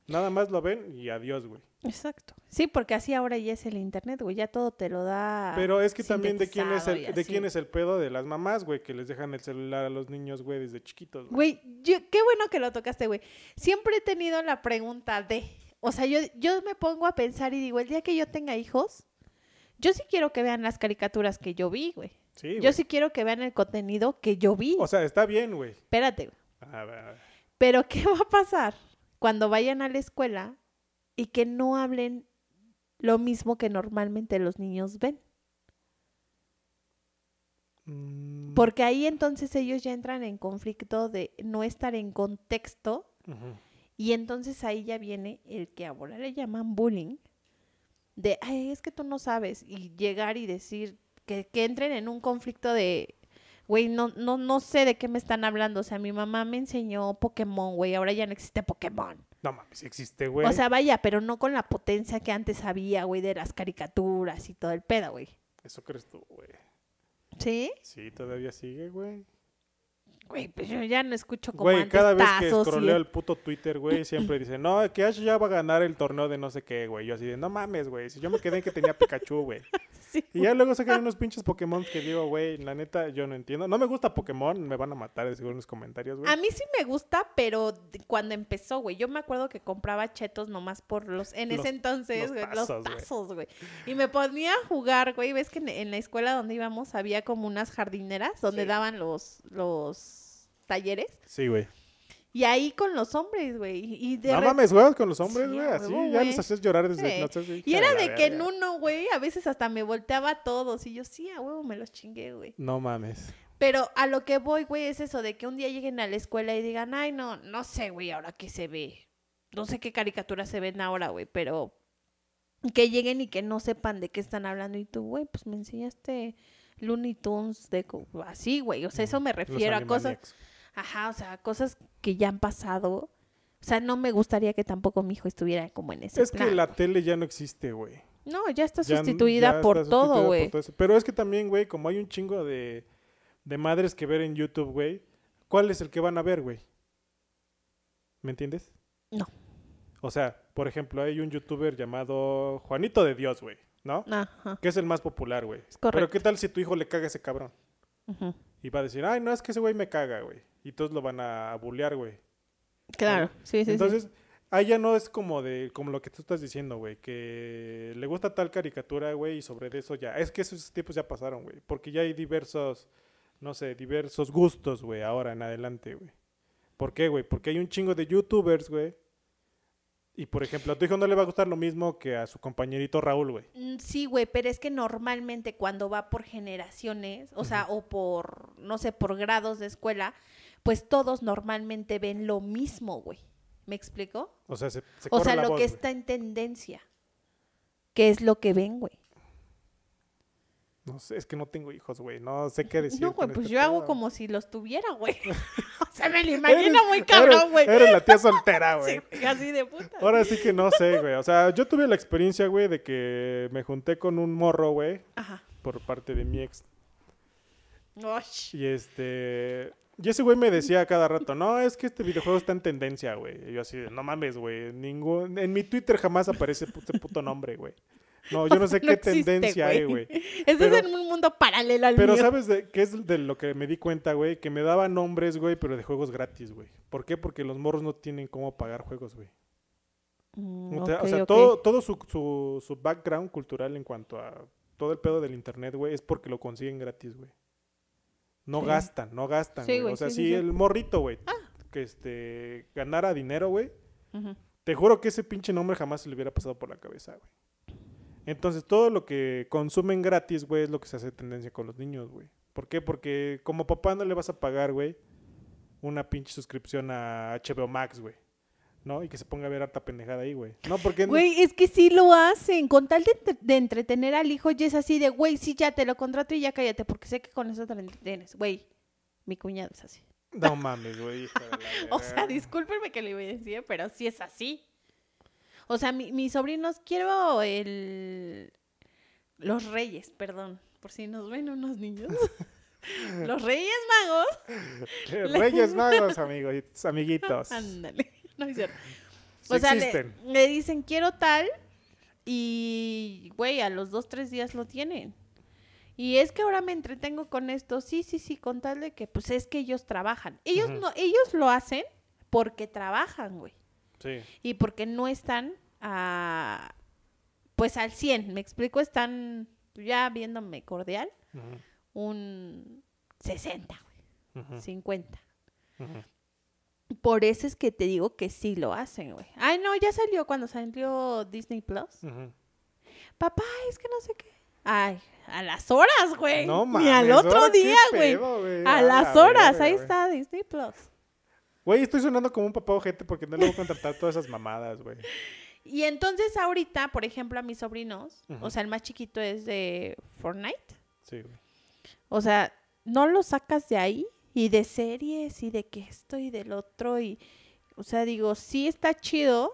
[SPEAKER 1] Nada más lo ven y adiós, güey.
[SPEAKER 2] Exacto. Sí, porque así ahora ya es el internet, güey. Ya todo te lo da.
[SPEAKER 1] Pero es que también de quién es el, de quién es el pedo de las mamás, güey, que les dejan el celular a los niños, güey, desde chiquitos, güey.
[SPEAKER 2] Qué bueno que lo tocaste, güey. Siempre he tenido la pregunta de, o sea, yo, yo me pongo a pensar y digo, el día que yo tenga hijos, yo sí quiero que vean las caricaturas que yo vi, güey.
[SPEAKER 1] Sí,
[SPEAKER 2] Yo sí quiero que vean el contenido que yo vi.
[SPEAKER 1] O sea, está bien, güey.
[SPEAKER 2] Espérate, güey.
[SPEAKER 1] A ver, a ver.
[SPEAKER 2] Pero ¿qué va a pasar cuando vayan a la escuela y que no hablen lo mismo que normalmente los niños ven?
[SPEAKER 1] Mm,
[SPEAKER 2] Porque ahí entonces ellos ya entran en conflicto de no estar en contexto y entonces ahí ya viene el que ahora le llaman bullying de, ay, es que tú no sabes y llegar y decir que, que entren en un conflicto de, güey, no, no, no sé de qué me están hablando, o sea, mi mamá me enseñó Pokémon, güey, ahora ya no existe Pokémon.
[SPEAKER 1] No mames, existe, güey.
[SPEAKER 2] O sea, vaya, pero no con la potencia que antes había, güey, de las caricaturas y todo el pedo, güey.
[SPEAKER 1] Eso crees tú, güey.
[SPEAKER 2] ¿Sí?
[SPEAKER 1] Sí, todavía sigue, güey.
[SPEAKER 2] Güey, pues yo ya no escucho como
[SPEAKER 1] Güey,
[SPEAKER 2] antes
[SPEAKER 1] cada vez que
[SPEAKER 2] tazos y-
[SPEAKER 1] scrolleo el puto Twitter, güey, siempre dicen, no, que Ash ya va a ganar el torneo de no sé qué, güey. Yo así de, no mames, güey, si yo me quedé en que tenía Pikachu, güey.
[SPEAKER 2] Sí,
[SPEAKER 1] Y ya luego sacan unos pinches Pokémon que digo, güey, la neta, yo no entiendo. No me gusta Pokémon, me van a matar de seguro en los comentarios, güey.
[SPEAKER 2] A mí sí me gusta, pero de- cuando empezó, güey, yo me acuerdo que compraba chetos nomás por los, en
[SPEAKER 1] Los-
[SPEAKER 2] ese entonces,
[SPEAKER 1] los
[SPEAKER 2] güey,
[SPEAKER 1] tazos,
[SPEAKER 2] los
[SPEAKER 1] güey.
[SPEAKER 2] tazos, güey. Y me ponía a jugar, güey, ves que en, en la escuela donde íbamos había como unas jardineras donde
[SPEAKER 1] Sí.
[SPEAKER 2] daban los, los talleres.
[SPEAKER 1] Sí, güey.
[SPEAKER 2] Y ahí con los hombres, güey. Y de
[SPEAKER 1] No
[SPEAKER 2] re-
[SPEAKER 1] mames, juegas con los hombres, güey, así. ya
[SPEAKER 2] güey.
[SPEAKER 1] los haces llorar desde...
[SPEAKER 2] Sí. Y era de que en uno, güey, a veces hasta me volteaba a todos. Y yo, sí, a huevo, me los chingué, güey.
[SPEAKER 1] No mames.
[SPEAKER 2] Pero a lo que voy, güey, es eso de que un día lleguen a la escuela y digan, ay, no, no sé, güey, ahora qué se ve. No sé qué caricaturas se ven ahora, güey, pero que lleguen y que no sepan de qué están hablando. Y tú, güey, pues me enseñaste Looney Tunes de así, güey. O sea, eso me refiero a cosas. Ajá, o sea, cosas que ya han pasado. O sea, no me gustaría que tampoco mi hijo estuviera como en ese
[SPEAKER 1] Es que la tele ya no existe, güey.
[SPEAKER 2] No, ya está
[SPEAKER 1] Ya-
[SPEAKER 2] sustituida
[SPEAKER 1] ya
[SPEAKER 2] por
[SPEAKER 1] está
[SPEAKER 2] todo, güey.
[SPEAKER 1] Pero es que también, güey, como hay un chingo de, de madres que ver en YouTube, güey, ¿cuál es el que van a ver, güey? ¿Me entiendes?
[SPEAKER 2] No.
[SPEAKER 1] O sea, por ejemplo, hay un youtuber llamado Juanito de Dios, güey, ¿no?
[SPEAKER 2] Ajá,
[SPEAKER 1] Que es el más popular, güey. Pero. ¿qué tal si tu hijo le caga a ese cabrón?
[SPEAKER 2] Ujú.
[SPEAKER 1] Y va a decir, ay, no, es que ese güey me caga, güey. Y todos lo van a bullear, güey.
[SPEAKER 2] Claro, sí, sí, sí.
[SPEAKER 1] Entonces, ahí ya no es como de como lo que tú estás diciendo, güey, que le gusta tal caricatura, güey, y sobre eso ya. Es que esos tiempos ya pasaron, güey, porque ya hay diversos, no sé, diversos gustos, güey, ahora en adelante, güey. ¿Por qué, güey? Porque hay un chingo de youtubers, güey. Y por ejemplo, a tu hijo no le va a gustar lo mismo que a su compañerito Raúl, güey.
[SPEAKER 2] Mm, Sí, güey, pero es que normalmente cuando va por generaciones, o sea, o por, no sé, por grados de escuela, pues todos normalmente ven lo mismo, güey. ¿Me explico?
[SPEAKER 1] O sea, se, se
[SPEAKER 2] O sea,
[SPEAKER 1] la
[SPEAKER 2] lo
[SPEAKER 1] voz,
[SPEAKER 2] que está en tendencia. ¿Qué es lo que ven, güey?
[SPEAKER 1] No sé, es que no tengo hijos, güey. No sé qué decir.
[SPEAKER 2] No, güey, pues
[SPEAKER 1] este
[SPEAKER 2] yo hago como si los tuviera, güey. o sea, me lo imagino muy cabrón, güey.
[SPEAKER 1] Eres la tía soltera, güey.
[SPEAKER 2] Sí, así de puta.
[SPEAKER 1] Ahora sí que no sé, güey. O sea, yo tuve la experiencia, güey, de que me junté con un morro, güey,
[SPEAKER 2] Ajá.
[SPEAKER 1] por parte de mi ex.
[SPEAKER 2] Osh.
[SPEAKER 1] Y este. Y ese güey me decía cada rato, no, es que este videojuego está en tendencia, güey. Y yo así, no mames, güey. Ningún... En mi Twitter jamás aparece ese puto nombre, güey. No, yo no sé
[SPEAKER 2] No
[SPEAKER 1] qué
[SPEAKER 2] existe,
[SPEAKER 1] tendencia hay, güey.
[SPEAKER 2] Ese
[SPEAKER 1] Pero-
[SPEAKER 2] es en un mundo paralelo al
[SPEAKER 1] Pero
[SPEAKER 2] mío.
[SPEAKER 1] ¿sabes de qué es de lo que me di cuenta, güey? Que me daba nombres, güey, pero de juegos gratis, güey. ¿Por qué? Porque los morros no tienen cómo pagar juegos, güey.
[SPEAKER 2] Mm,
[SPEAKER 1] O sea, o todo, todo su, su, su background cultural en cuanto a todo el pedo del internet, güey, es porque lo consiguen gratis, güey. No
[SPEAKER 2] Sí.
[SPEAKER 1] gastan, no gastan,
[SPEAKER 2] Sí,
[SPEAKER 1] güey. O sea,
[SPEAKER 2] sí,
[SPEAKER 1] si el morrito, güey, que este ganara dinero, güey, te juro que ese pinche nombre jamás se le hubiera pasado por la cabeza, güey. Entonces, todo lo que consumen gratis, güey, es lo que se hace tendencia con los niños, güey. ¿Por qué? Porque como papá no le vas a pagar, güey, una pinche suscripción a HBO Max, güey. ¿No? Y que se ponga a ver harta pendejada ahí, güey. No, porque... no-
[SPEAKER 2] Güey, es que sí lo hacen. Con tal de, entre- de entretener al hijo, y es así de, güey, sí, ya te lo contrato y ya cállate, porque sé que con eso te lo entretienes. Güey, mi cuñado es así.
[SPEAKER 1] No mames, güey.
[SPEAKER 2] O sea, discúlpenme que le evidencie, pero sí es así. O sea, mi- mis sobrinos, quiero el... Los reyes, perdón, por si nos ven unos niños. Los reyes magos.
[SPEAKER 1] Reyes Magos, amigos, amiguitos.
[SPEAKER 2] Ándale, no es cierto.
[SPEAKER 1] Sí
[SPEAKER 2] O sea, le,
[SPEAKER 1] existen.
[SPEAKER 2] le dicen quiero tal y, güey, a los dos, tres días lo tienen. Y es que ahora me entretengo con esto. Sí, sí, sí, con tal de que, pues es que ellos trabajan. Ellos no, ellos lo hacen porque trabajan, güey.
[SPEAKER 1] Sí.
[SPEAKER 2] Y porque no están a, pues al 100. Me explico, están ya viéndome cordial, un 60, güey,
[SPEAKER 1] ujú,
[SPEAKER 2] 50.
[SPEAKER 1] ujú.
[SPEAKER 2] Por eso es que te digo que sí lo hacen, güey. Ay, no, ya salió cuando salió Disney Plus. Papá, es que no sé qué. Ay, a las horas, güey.
[SPEAKER 1] No mames.
[SPEAKER 2] Ni al otro
[SPEAKER 1] ¿ahora qué
[SPEAKER 2] día, güey. A
[SPEAKER 1] A
[SPEAKER 2] las
[SPEAKER 1] la
[SPEAKER 2] horas, ahí está Disney Plus.
[SPEAKER 1] Güey, estoy sonando como un papá ojete porque no le voy a contratar todas esas mamadas, güey.
[SPEAKER 2] Y entonces ahorita, por ejemplo, a mis sobrinos, o sea, el más chiquito es de Fortnite.
[SPEAKER 1] Sí, güey.
[SPEAKER 2] O sea, no lo sacas de ahí y de series y de que esto y del otro y, o sea, digo, sí está chido,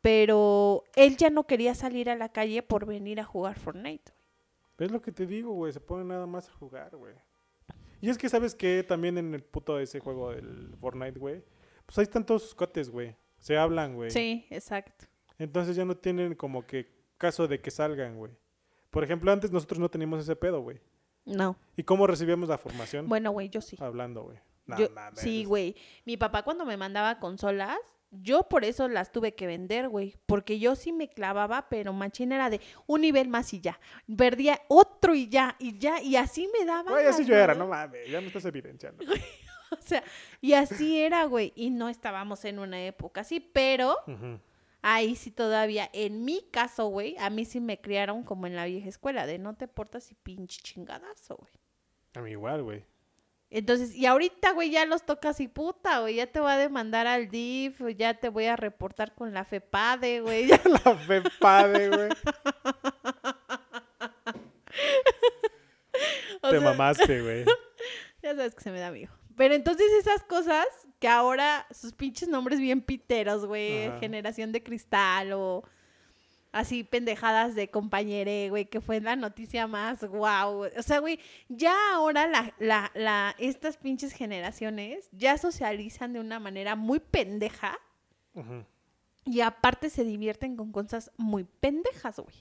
[SPEAKER 2] pero él ya no quería salir a la calle por venir a jugar Fortnite.
[SPEAKER 1] Es lo que te digo, güey. Se pone nada más a jugar, güey. Y es que, ¿sabes qué? También en el puto ese juego del Fortnite, güey. Pues ahí están todos sus cotes, güey. Se hablan, güey.
[SPEAKER 2] Sí, exacto.
[SPEAKER 1] Entonces ya no tienen como que caso de que salgan, güey. Por ejemplo, antes nosotros no teníamos ese pedo, güey.
[SPEAKER 2] No.
[SPEAKER 1] ¿Y cómo recibíamos la formación?
[SPEAKER 2] Bueno, güey, yo sí.
[SPEAKER 1] Hablando, güey. No
[SPEAKER 2] Yo- sí, güey. Mi papá cuando me mandaba consolas, yo por eso las tuve que vender, güey. Porque yo sí me clavaba, pero machín era de un nivel más y ya. Perdía otro y ya, y ya, y así me daba.
[SPEAKER 1] Güey, así yo era, no mames. Ya me estás evidenciando.
[SPEAKER 2] O sea, y así era, güey. Y no estábamos en una época así, pero ahí sí todavía, en mi caso, güey, a mí sí me criaron como en la vieja escuela, de no te portas y pinche chingadazo, güey.
[SPEAKER 1] A mí igual, güey.
[SPEAKER 2] Entonces, y ahorita, güey, ya los tocas y puta, güey, ya te voy a demandar al DIF, ya te voy a reportar con la FEPADE, güey. ya-
[SPEAKER 1] La FEPADE, güey. Te
[SPEAKER 2] sea,
[SPEAKER 1] mamaste, güey.
[SPEAKER 2] Ya sabes que se me da amigo. Pero entonces esas cosas que ahora sus pinches nombres bien piteros, güey, generación de cristal o así pendejadas de compañere, güey, que fue la noticia más guau. O sea, güey, ya ahora la, la, la, estas pinches generaciones ya socializan de una manera muy pendeja
[SPEAKER 1] Ujú.
[SPEAKER 2] y aparte se divierten con cosas muy pendejas, güey.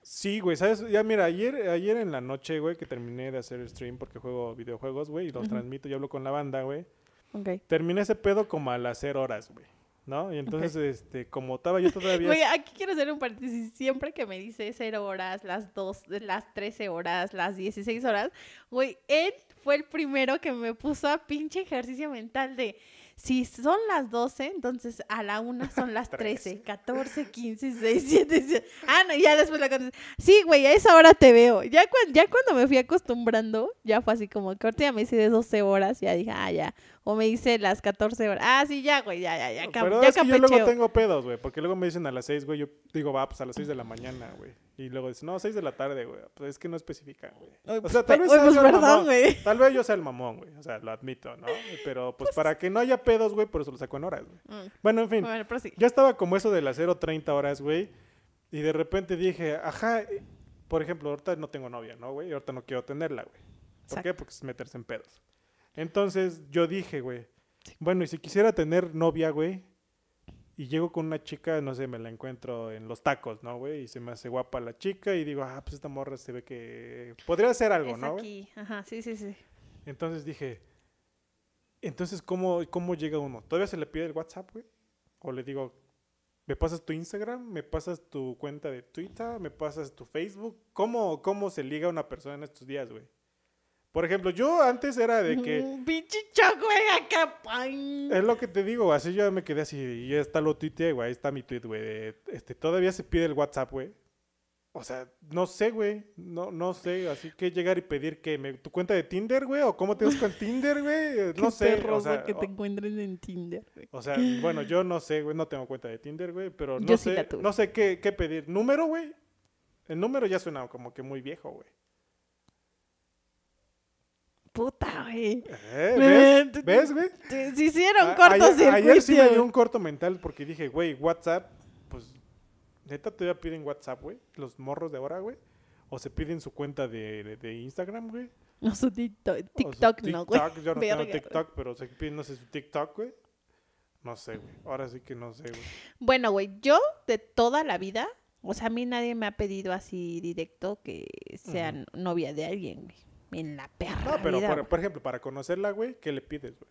[SPEAKER 1] Sí, güey, ¿sabes? Ya mira, ayer, ayer en la noche, güey, que terminé de hacer stream porque juego videojuegos, güey, y los transmito y hablo con la banda, güey. Terminé ese pedo como a las 0 horas, güey. ¿No? Y entonces, este, como estaba yo todavía...
[SPEAKER 2] Güey, aquí quiero hacer un paréntesis. Siempre que me dice 0 horas, las 2, las 13 horas, las 16 horas, güey, él fue el primero que me puso a pinche ejercicio mental de si son las 12, entonces a la una son las 13, 14, 15, 16, 17. Ah, no, ya después la contesté. Sí, güey, a esa hora te veo. Ya, cuan- ya cuando me fui acostumbrando, ya fue así como que ahorita ya me hice de 12 horas, ya dije, ah, ya. O me hice las 14 horas. Ah, sí, ya, güey, ya, ya, ya.
[SPEAKER 1] Pero
[SPEAKER 2] ya
[SPEAKER 1] es que yo luego tengo pedos, güey, porque luego me dicen a las 6, güey, yo digo, va, pues a las 6 de la mañana, güey. Y luego dicen, no, 6 de la tarde, güey. Pues es que no especifican, güey. O
[SPEAKER 2] pues,
[SPEAKER 1] sea, tal vez sea
[SPEAKER 2] pues, perdón,
[SPEAKER 1] mamón. Tal vez yo sea el mamón, güey. O sea, lo admito, ¿no? Pero pues para que no haya pedos, güey, por eso lo saco en horas, güey.
[SPEAKER 2] Mm.
[SPEAKER 1] Bueno, en fin.
[SPEAKER 2] Bueno, pero sí.
[SPEAKER 1] Ya estaba como eso de las 0.30 horas, güey. Y de repente dije, ajá, eh, por ejemplo, ahorita no tengo novia, ¿no, güey? Y ahorita no quiero tenerla, güey. ¿Por qué? Porque es meterse en pedos. Entonces yo dije, güey, bueno, y si quisiera tener novia, güey, y llego con una chica, no sé, me la encuentro en los tacos, ¿no, güey? Y se me hace guapa la chica y digo, ah, pues esta morra se ve que podría hacer algo,
[SPEAKER 2] Es
[SPEAKER 1] ¿no, güey?
[SPEAKER 2] aquí. Ajá, sí, sí, sí.
[SPEAKER 1] Entonces dije, entonces, ¿cómo, ¿cómo llega uno? ¿Todavía se le pide el WhatsApp, güey? O le digo, ¿me pasas tu Instagram? ¿Me pasas tu cuenta de Twitter? ¿Me pasas tu Facebook? ¿Cómo, cómo se liga una persona en estos días, güey? Por ejemplo, yo antes era de que...
[SPEAKER 2] Mm, Pinche choco, güey, acá.
[SPEAKER 1] Es lo que te digo, así yo me quedé así, y ya está lo tuiteé, güey, ahí está mi tweet, güey. Este, todavía se pide el WhatsApp, güey. O sea, no sé, güey. No, no sé. Así que llegar y pedir que me, tu cuenta de Tinder, güey, o cómo te vas con Tinder, güey. No sé. O
[SPEAKER 2] perroso
[SPEAKER 1] sea,
[SPEAKER 2] que te
[SPEAKER 1] o-
[SPEAKER 2] encuentres en Tinder. güey.
[SPEAKER 1] o sea, bueno, yo no sé, güey, no tengo cuenta de Tinder, güey, pero no
[SPEAKER 2] Yo sí
[SPEAKER 1] sé,
[SPEAKER 2] la tuve.
[SPEAKER 1] no sé qué, qué pedir. ¿Número, güey? El número ya suena como que muy viejo, güey.
[SPEAKER 2] Puta, güey.
[SPEAKER 1] ¿Eh? ¿Ves? ¿Ves, güey?
[SPEAKER 2] Se hicieron cortocircuito.
[SPEAKER 1] ayer, ayer sí me dio un corto mental porque dije, güey, WhatsApp, pues, neta todavía piden WhatsApp, güey, los morros de ahora, güey. O se piden su cuenta de, de- de Instagram, güey.
[SPEAKER 2] No, su TikTok,
[SPEAKER 1] su
[SPEAKER 2] TikTok no, güey.
[SPEAKER 1] Yo no tengo
[SPEAKER 2] Verga,
[SPEAKER 1] TikTok, pero se piden, no sé, su TikTok, güey. No sé, güey. Ahora sí que no sé, güey.
[SPEAKER 2] Bueno, güey, yo de toda la vida, o sea, a mí nadie me ha pedido así directo que sea novia de alguien, güey. En la perra
[SPEAKER 1] No, pero
[SPEAKER 2] vida,
[SPEAKER 1] por, ejemplo, para conocerla, güey, ¿qué le pides, güey?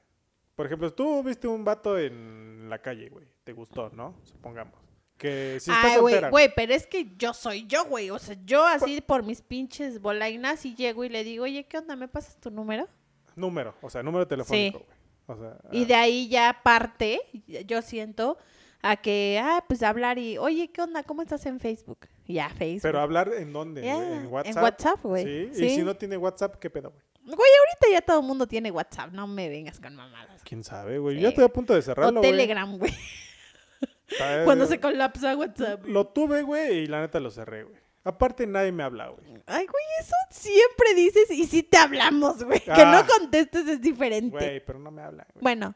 [SPEAKER 1] Por ejemplo, tú viste un vato en la calle, güey. Te gustó, ¿no? Supongamos. Que si
[SPEAKER 2] Ay, güey, güey, pero es que yo soy yo, güey. O sea, yo así por mis pinches bolainas y llego y le digo, oye, ¿qué onda? ¿Me pasas tu número?
[SPEAKER 1] Número, o sea, número telefónico, güey. O sea,
[SPEAKER 2] Y
[SPEAKER 1] ah,
[SPEAKER 2] de ahí ya parte, yo siento, a que, ah, pues hablar y, oye, ¿qué onda? ¿Cómo estás en Facebook? Ya, Facebook.
[SPEAKER 1] Pero hablar en dónde? En WhatsApp.
[SPEAKER 2] En WhatsApp, güey.
[SPEAKER 1] Sí.
[SPEAKER 2] Sí.
[SPEAKER 1] Y si no tiene WhatsApp, ¿qué pedo, güey?
[SPEAKER 2] Güey, ahorita ya todo el mundo tiene WhatsApp, no me vengas con mamadas.
[SPEAKER 1] ¿Quién sabe, güey?
[SPEAKER 2] Sí.
[SPEAKER 1] Ya estoy a punto de cerrarlo,
[SPEAKER 2] o. Telegram, güey. Cuando se colapsa WhatsApp.
[SPEAKER 1] Lo tuve, güey, y la neta lo cerré, güey. Aparte, nadie me habla, güey.
[SPEAKER 2] Ay, güey, eso siempre dices y sí te hablamos, güey. Que
[SPEAKER 1] Ah.
[SPEAKER 2] no contestes es diferente.
[SPEAKER 1] Güey, pero no me hablan.
[SPEAKER 2] Bueno,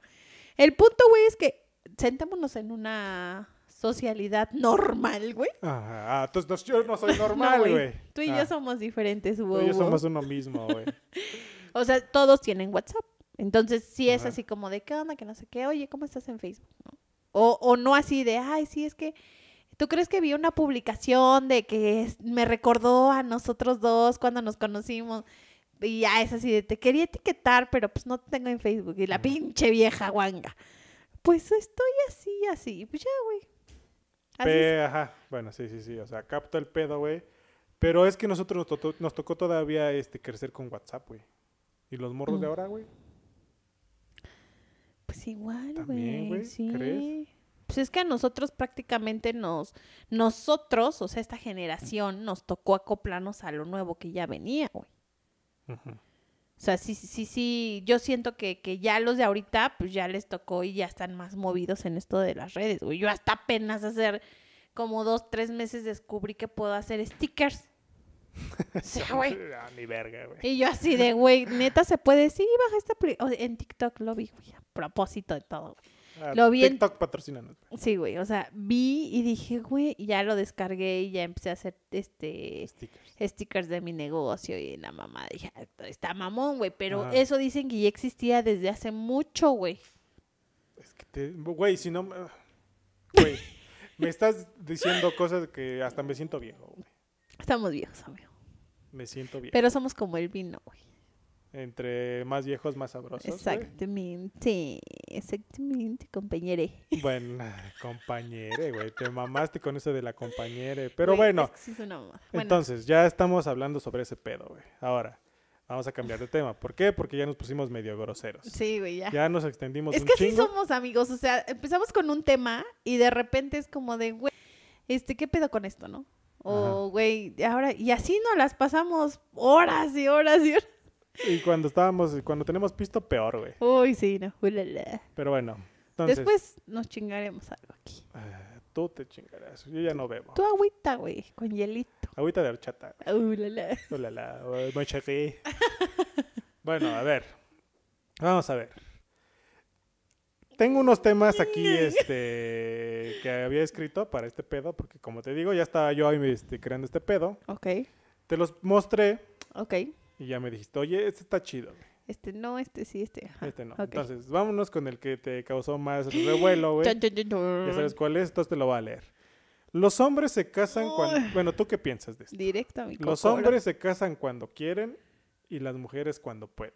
[SPEAKER 2] el punto, güey, es que sentémonos en una socialidad normal, güey.
[SPEAKER 1] Ajá, ah, entonces no- yo no soy
[SPEAKER 2] No,
[SPEAKER 1] normal, güey.
[SPEAKER 2] Tú y
[SPEAKER 1] Ah,
[SPEAKER 2] yo somos diferentes,
[SPEAKER 1] Tú y yo somos uno mismo, güey.
[SPEAKER 2] O sea, todos tienen WhatsApp. Entonces, sí es
[SPEAKER 1] Ajá.
[SPEAKER 2] así como de, ¿qué onda? Que no sé qué. Oye, ¿cómo estás en Facebook? ¿no? O, o no así de, ay, sí, es que... ¿Tú crees que vi una publicación de que me recordó a nosotros dos cuando nos conocimos? Y ya es así de, te quería etiquetar, pero pues no te tengo en Facebook. Y la pinche vieja guanga. Pues estoy así, así. Pues ya, güey.
[SPEAKER 1] Pe- ajá, bueno, sí, sí, sí, o sea, capto el pedo, güey. Pero es que nosotros nos, tocó- nos tocó todavía este crecer con WhatsApp, güey. ¿Y los morros de
[SPEAKER 2] Mm.
[SPEAKER 1] ahora, güey?
[SPEAKER 2] Pues igual, güey. Sí.
[SPEAKER 1] ¿crees?
[SPEAKER 2] Pues es que a nosotros prácticamente nos, nosotros, o sea, esta generación, nos tocó acoplarnos a lo nuevo que ya venía, güey.
[SPEAKER 1] Ujú.
[SPEAKER 2] O sea, sí, sí, sí, sí, yo siento que, que ya los de ahorita, pues ya les tocó y ya están más movidos en esto de las redes, güey. Yo hasta apenas hacer como dos, tres meses descubrí que puedo hacer stickers. Sí, güey.
[SPEAKER 1] Ah, ni verga, güey.
[SPEAKER 2] Y yo así de, güey, neta se puede, sí, baja esta... o sea, en TikTok lo vi, güey, a propósito de todo, güey.
[SPEAKER 1] Ah,
[SPEAKER 2] lo vi en-
[SPEAKER 1] TikTok güey.
[SPEAKER 2] Sí, güey, o sea, vi y dije, güey, y ya lo descargué y ya empecé a hacer este
[SPEAKER 1] Stickers.
[SPEAKER 2] stickers de mi negocio y la mamá dije, "Ah, está mamón, güey, pero
[SPEAKER 1] Ajá.
[SPEAKER 2] eso dicen que ya existía desde hace mucho, güey.
[SPEAKER 1] Es que te... Güey, si no... Güey, me estás diciendo cosas que hasta me siento viejo, güey.
[SPEAKER 2] Estamos viejos, amigo.
[SPEAKER 1] Me siento viejo.
[SPEAKER 2] Pero somos como el vino, güey.
[SPEAKER 1] Entre más viejos, más sabrosos.
[SPEAKER 2] Exactamente, exactamente, compañere.
[SPEAKER 1] Bueno, compañere, güey. Te mamaste con eso de la compañere. Pero bueno,
[SPEAKER 2] es que sí es una. Bueno,
[SPEAKER 1] entonces ya estamos hablando sobre ese pedo, güey. Ahora, vamos a cambiar de tema. ¿Por qué? Porque ya nos pusimos medio groseros.
[SPEAKER 2] sí, güey, ya.
[SPEAKER 1] Ya nos extendimos
[SPEAKER 2] Es
[SPEAKER 1] un
[SPEAKER 2] que
[SPEAKER 1] chingo.
[SPEAKER 2] somos amigos, o sea, empezamos con un tema y de repente es como de, güey, este, ¿qué pedo con esto, no? O, güey, ahora, y así nos las pasamos horas y horas y horas.
[SPEAKER 1] Y cuando estábamos, cuando tenemos pisto, peor, güey.
[SPEAKER 2] Uy, sí, no, ulala.
[SPEAKER 1] Pero bueno, entonces...
[SPEAKER 2] Después nos chingaremos algo aquí.
[SPEAKER 1] ah, tú te chingarás. Yo ya no bebo.
[SPEAKER 2] Tu agüita, güey, con hielito.
[SPEAKER 1] Agüita de horchata.
[SPEAKER 2] Ulala.
[SPEAKER 1] Ulala, muy bueno, a ver. Vamos a ver. Tengo unos temas aquí este, que había escrito para este pedo, porque como te digo, ya estaba yo ahí este, creando este pedo.
[SPEAKER 2] Ok,
[SPEAKER 1] Te los mostré
[SPEAKER 2] ok.
[SPEAKER 1] Y ya me dijiste, oye, este está chido.
[SPEAKER 2] Este no, este sí, este. ajá,
[SPEAKER 1] Este no. Entonces, vámonos con el que te causó más revuelo, güey. Ya sabes cuál es, entonces te lo voy a leer. Los hombres se casan cuando... Bueno, ¿tú qué piensas de esto?
[SPEAKER 2] Directo a mi
[SPEAKER 1] Los
[SPEAKER 2] cocoro.
[SPEAKER 1] hombres se casan cuando quieren y las mujeres cuando pueden.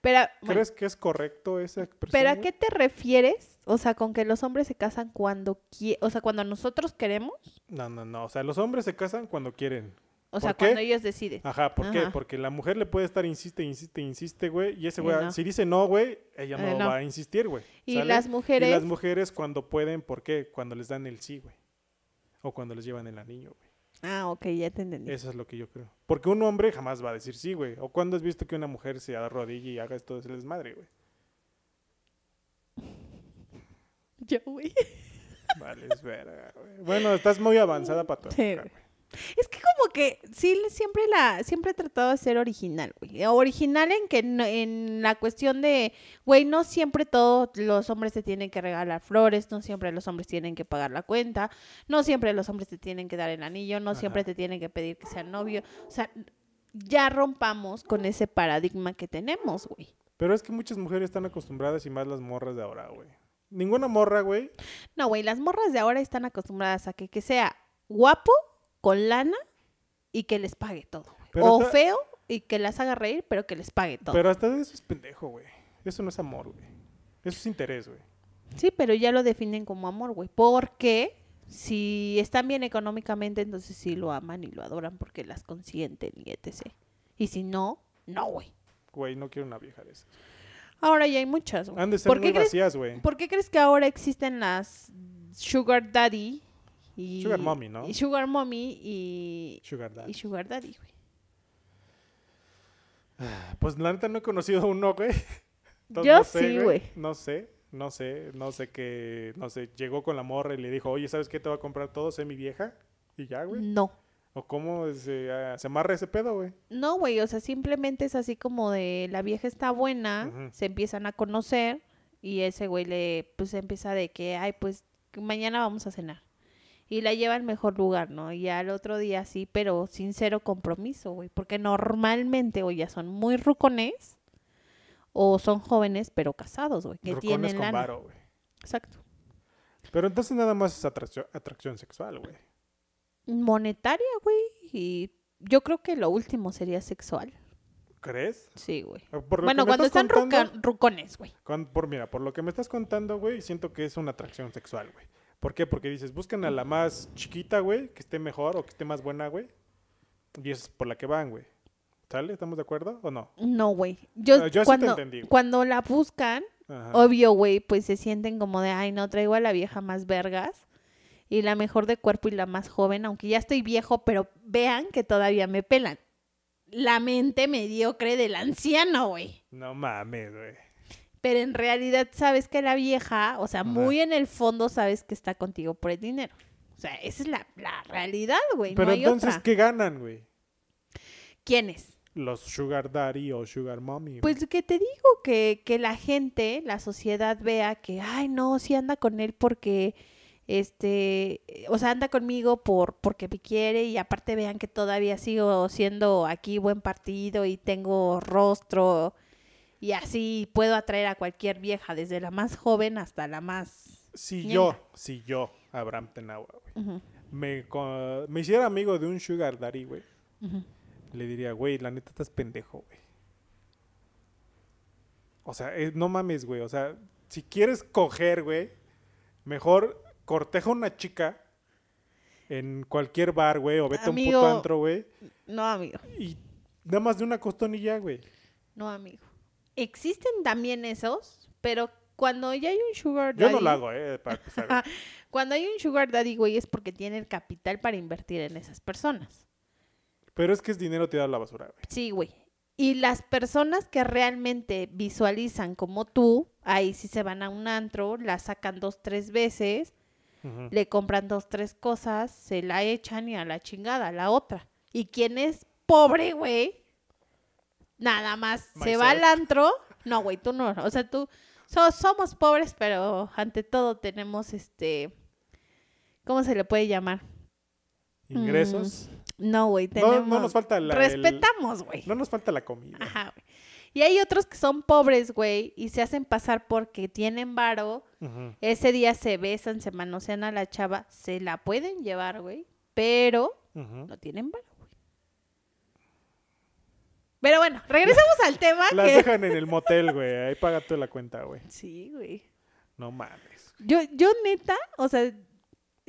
[SPEAKER 2] Pero, bueno,
[SPEAKER 1] ¿Crees que es correcto esa expresión?
[SPEAKER 2] ¿pero a qué te refieres? O sea, con que los hombres se casan cuando qui- o sea, cuando nosotros queremos,
[SPEAKER 1] No, no, no. O sea, los hombres se casan cuando quieren.
[SPEAKER 2] O sea, cuando ellos deciden.
[SPEAKER 1] Ajá, ¿por qué? Porque la mujer le puede estar insiste, insiste, insiste, güey. Y ese
[SPEAKER 2] Y
[SPEAKER 1] güey,
[SPEAKER 2] no.
[SPEAKER 1] si dice no, güey, ella no,
[SPEAKER 2] Eh, no.
[SPEAKER 1] va a insistir, güey.
[SPEAKER 2] Y
[SPEAKER 1] ¿sale?
[SPEAKER 2] las
[SPEAKER 1] Y
[SPEAKER 2] mujeres,
[SPEAKER 1] las mujeres cuando pueden, ¿por qué? Cuando les dan el sí, güey. O cuando les llevan el anillo, güey.
[SPEAKER 2] Ah, ok, ya te entendí.
[SPEAKER 1] Eso es lo que yo creo. Porque un hombre jamás va a decir sí, güey. ¿O cuándo has visto que una mujer se arrodille y haga esto de desmadre, güey?
[SPEAKER 2] Yo, güey.
[SPEAKER 1] Vale, es verga, güey. Bueno, estás muy avanzada para tu
[SPEAKER 2] Sí, güey. Es que como que sí, siempre la, siempre he tratado de ser original, güey. Original en que no- en la cuestión de, güey, no siempre todos los hombres te tienen que regalar flores, no siempre los hombres tienen que pagar la cuenta, no siempre los hombres te tienen que dar el anillo, no siempre te tienen que pedir que sean novio. O sea, ya rompamos con ese paradigma que tenemos, güey.
[SPEAKER 1] Pero es que muchas mujeres están acostumbradas y más las morras de ahora, güey. Ninguna morra, güey.
[SPEAKER 2] No, güey, las morras de ahora están acostumbradas a que, que sea guapo, con lana y que les pague todo.
[SPEAKER 1] Pero
[SPEAKER 2] o feo y que las haga reír, pero que les pague todo.
[SPEAKER 1] Pero hasta eso es pendejo, güey. Eso no es amor, güey. Eso es interés, güey.
[SPEAKER 2] Sí, pero ya lo definen como amor, güey. Porque si están bien económicamente, entonces sí lo aman y lo adoran porque las consienten y etc. Y si no, no, güey.
[SPEAKER 1] Güey, no quiero una vieja de esas.
[SPEAKER 2] Ahora ya hay muchas, güey.
[SPEAKER 1] Han de ser
[SPEAKER 2] ¿Por
[SPEAKER 1] muy
[SPEAKER 2] qué,
[SPEAKER 1] vacías, güey.
[SPEAKER 2] por qué crees que ahora existen las Sugar Daddy y...
[SPEAKER 1] Sugar Mommy, ¿no?
[SPEAKER 2] Y Sugar Mommy y...
[SPEAKER 1] Sugar daddy.
[SPEAKER 2] Y Sugar Daddy, güey.
[SPEAKER 1] Pues la neta no he conocido uno, güey. Entonces,
[SPEAKER 2] Yo
[SPEAKER 1] no sé,
[SPEAKER 2] sí, güey.
[SPEAKER 1] No sé, no sé, no sé qué, no sé, llegó con la morra y le dijo, oye, ¿sabes qué? Te va a comprar todo, sé mi vieja. Y ya, güey.
[SPEAKER 2] No.
[SPEAKER 1] ¿O cómo se, ah, se amarra ese pedo, güey?
[SPEAKER 2] No, güey, o sea, simplemente es así como de la vieja está buena, se empiezan a conocer y ese güey le, pues empieza de que, ay, pues mañana vamos a cenar. Y la lleva al mejor lugar, ¿no? Y al otro día sí, pero sin cero compromiso, güey. Porque normalmente o ya son muy rucones o son jóvenes pero casados, güey. Que
[SPEAKER 1] Rucones
[SPEAKER 2] tienen
[SPEAKER 1] con
[SPEAKER 2] lana.
[SPEAKER 1] varo, güey.
[SPEAKER 2] Exacto.
[SPEAKER 1] Pero entonces nada más es atracción, atracción sexual, güey.
[SPEAKER 2] Monetaria, güey. Y yo creo que lo último sería sexual.
[SPEAKER 1] ¿Crees?
[SPEAKER 2] Sí, güey. Bueno, cuando están
[SPEAKER 1] contando-
[SPEAKER 2] ruca- rucones, güey.
[SPEAKER 1] Por, mira, por lo que me estás contando, güey, siento que es una atracción sexual, güey. ¿Por qué? Porque dices, buscan a la más chiquita, güey, que esté mejor o que esté más buena, güey. Y es por la que van, güey. ¿Sale? ¿Estamos de acuerdo o no?
[SPEAKER 2] No, güey. Yo,
[SPEAKER 1] Ah, yo sí te
[SPEAKER 2] cuando,
[SPEAKER 1] entendí, güey.
[SPEAKER 2] cuando la buscan,
[SPEAKER 1] Ajá.
[SPEAKER 2] obvio, güey, pues se sienten como de, ay, no, traigo a la vieja más vergas y la mejor de cuerpo y la más joven, aunque ya estoy viejo, pero vean que todavía me pelan. La mente mediocre del anciano, güey.
[SPEAKER 1] No mames, güey.
[SPEAKER 2] Pero en realidad sabes que la vieja, o sea,
[SPEAKER 1] Ajá.
[SPEAKER 2] muy en el fondo sabes que está contigo por el dinero. O sea, esa es la, la realidad, güey.
[SPEAKER 1] Pero
[SPEAKER 2] no hay
[SPEAKER 1] entonces,
[SPEAKER 2] otra.
[SPEAKER 1] ¿qué ganan, güey?
[SPEAKER 2] ¿Quiénes?
[SPEAKER 1] Los sugar daddy o sugar mommy. güey.
[SPEAKER 2] Pues que te digo que, que la gente, la sociedad vea que, ay, no, sí anda con él porque, este, o sea, anda conmigo por porque me quiere y aparte vean que todavía sigo siendo aquí buen partido y tengo rostro y así puedo atraer a cualquier vieja, desde la más joven hasta la más...
[SPEAKER 1] si yo, si yo, Abraham Tenagua, güey, me, me hiciera amigo de un sugar daddy, güey, le diría, güey, la neta estás pendejo, güey. O sea, eh, no mames, güey. O sea, si quieres coger, güey, mejor corteja a una chica en cualquier bar, güey, o vete a un puto antro, güey,
[SPEAKER 2] No, amigo,
[SPEAKER 1] y nada más de una costonilla, güey.
[SPEAKER 2] no, amigo. Existen también esos, pero cuando ya hay un sugar
[SPEAKER 1] Yo
[SPEAKER 2] daddy...
[SPEAKER 1] no lo hago, eh, para empezar.
[SPEAKER 2] Cuando hay un sugar daddy, güey, es porque tiene el capital para invertir en esas personas.
[SPEAKER 1] Pero es que es dinero tirado a la basura, güey.
[SPEAKER 2] Sí, güey. Y las personas que realmente visualizan como tú, ahí sí se van a un antro, la sacan dos, tres veces, le compran dos, tres cosas, se la echan y a la chingada, a la otra. Y quien es pobre, güey, nada más se va al antro. No, güey, tú no. O sea, tú so- somos pobres, pero ante todo tenemos este. ¿Cómo se le puede llamar?
[SPEAKER 1] Ingresos.
[SPEAKER 2] No, güey,
[SPEAKER 1] No,
[SPEAKER 2] tenemos.
[SPEAKER 1] no nos falta la,
[SPEAKER 2] respetamos, güey.
[SPEAKER 1] no nos falta la comida.
[SPEAKER 2] Ajá, güey. Y hay otros que son pobres, güey, y se hacen pasar porque tienen varo. Ese día se besan, se manosean a la chava, se la pueden llevar, güey, pero no tienen varo. Pero bueno, regresamos al tema
[SPEAKER 1] Las
[SPEAKER 2] que...
[SPEAKER 1] dejan en el motel, güey. Ahí paga tú la cuenta, güey.
[SPEAKER 2] Sí, güey.
[SPEAKER 1] No mames.
[SPEAKER 2] Yo, yo neta, o sea,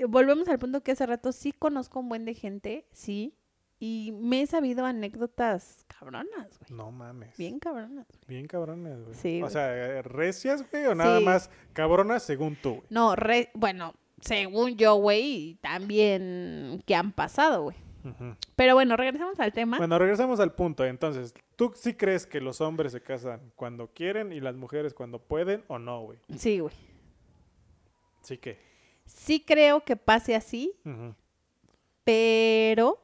[SPEAKER 2] volvemos al punto que hace rato sí conozco un buen de gente, sí, y me he sabido anécdotas cabronas, güey.
[SPEAKER 1] No mames.
[SPEAKER 2] Bien cabronas. güey.
[SPEAKER 1] Bien cabronas, güey.
[SPEAKER 2] Sí,
[SPEAKER 1] o
[SPEAKER 2] güey.
[SPEAKER 1] sea, eh, recias, güey, o nada
[SPEAKER 2] Sí.
[SPEAKER 1] más cabronas según tú, güey.
[SPEAKER 2] No, re- bueno, según yo, güey, también que han pasado, güey. Pero bueno, regresamos al tema.
[SPEAKER 1] Bueno, regresamos al punto. Entonces, ¿tú sí crees que los hombres se casan cuando quieren y las mujeres cuando pueden o no, güey?
[SPEAKER 2] Sí, güey.
[SPEAKER 1] Sí que.
[SPEAKER 2] Sí creo que pase así,
[SPEAKER 1] Ujú.
[SPEAKER 2] pero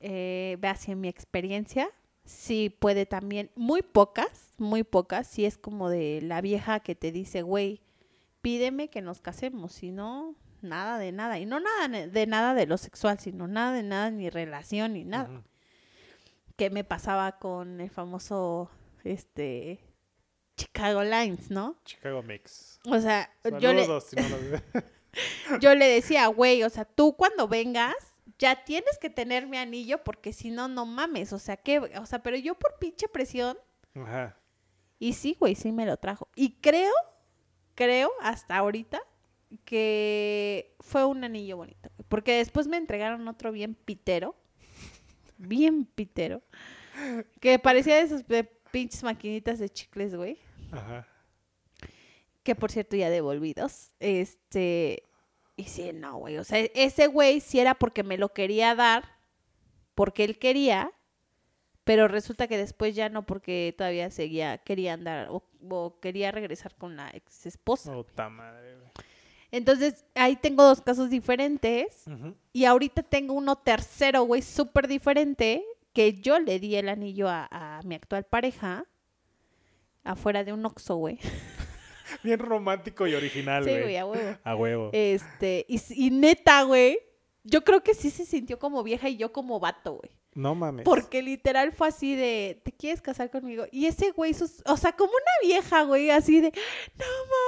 [SPEAKER 2] eh, en mi experiencia, sí puede también, muy pocas, muy pocas, sí es como de la vieja que te dice, güey, pídeme que nos casemos, si no, nada de nada, y no nada de nada de lo sexual, sino nada de nada, ni relación, ni nada, que me pasaba con el famoso, este, Chicago Lines, ¿no?
[SPEAKER 1] Chicago Mix.
[SPEAKER 2] O sea, yo le,
[SPEAKER 1] Saludos, si no
[SPEAKER 2] yo le decía, güey, o sea, tú cuando vengas ya tienes que tener mi anillo porque si no, no mames. O sea, que, o sea, pero yo por pinche presión.
[SPEAKER 1] Ajá.
[SPEAKER 2] Y sí, güey, sí me lo trajo. Y creo, creo hasta ahorita que fue un anillo bonito. Porque después me entregaron otro bien pitero. Bien pitero. Que parecía de esas pinches maquinitas de chicles, güey
[SPEAKER 1] Ajá.
[SPEAKER 2] que por cierto ya devolvidos. Este, y sí, no, güey, o sea, ese güey sí era porque me lo quería dar, porque él quería, pero resulta que después ya no, porque todavía seguía, quería andar o, o quería regresar con la ex esposa.
[SPEAKER 1] Puta madre, güey.
[SPEAKER 2] Entonces, ahí tengo dos casos diferentes y ahorita tengo uno tercero, güey, súper diferente, que yo le di el anillo a, a mi actual pareja afuera de un Oxxo, güey.
[SPEAKER 1] Bien romántico y original,
[SPEAKER 2] Sí,
[SPEAKER 1] güey.
[SPEAKER 2] güey, a huevo.
[SPEAKER 1] A huevo.
[SPEAKER 2] Este, y, y neta, güey, yo creo que sí se sintió como vieja y yo como vato, güey.
[SPEAKER 1] No mames.
[SPEAKER 2] Porque literal fue así de, ¿te quieres casar conmigo? Y ese güey, sus- o sea, como una vieja, güey, así de, no,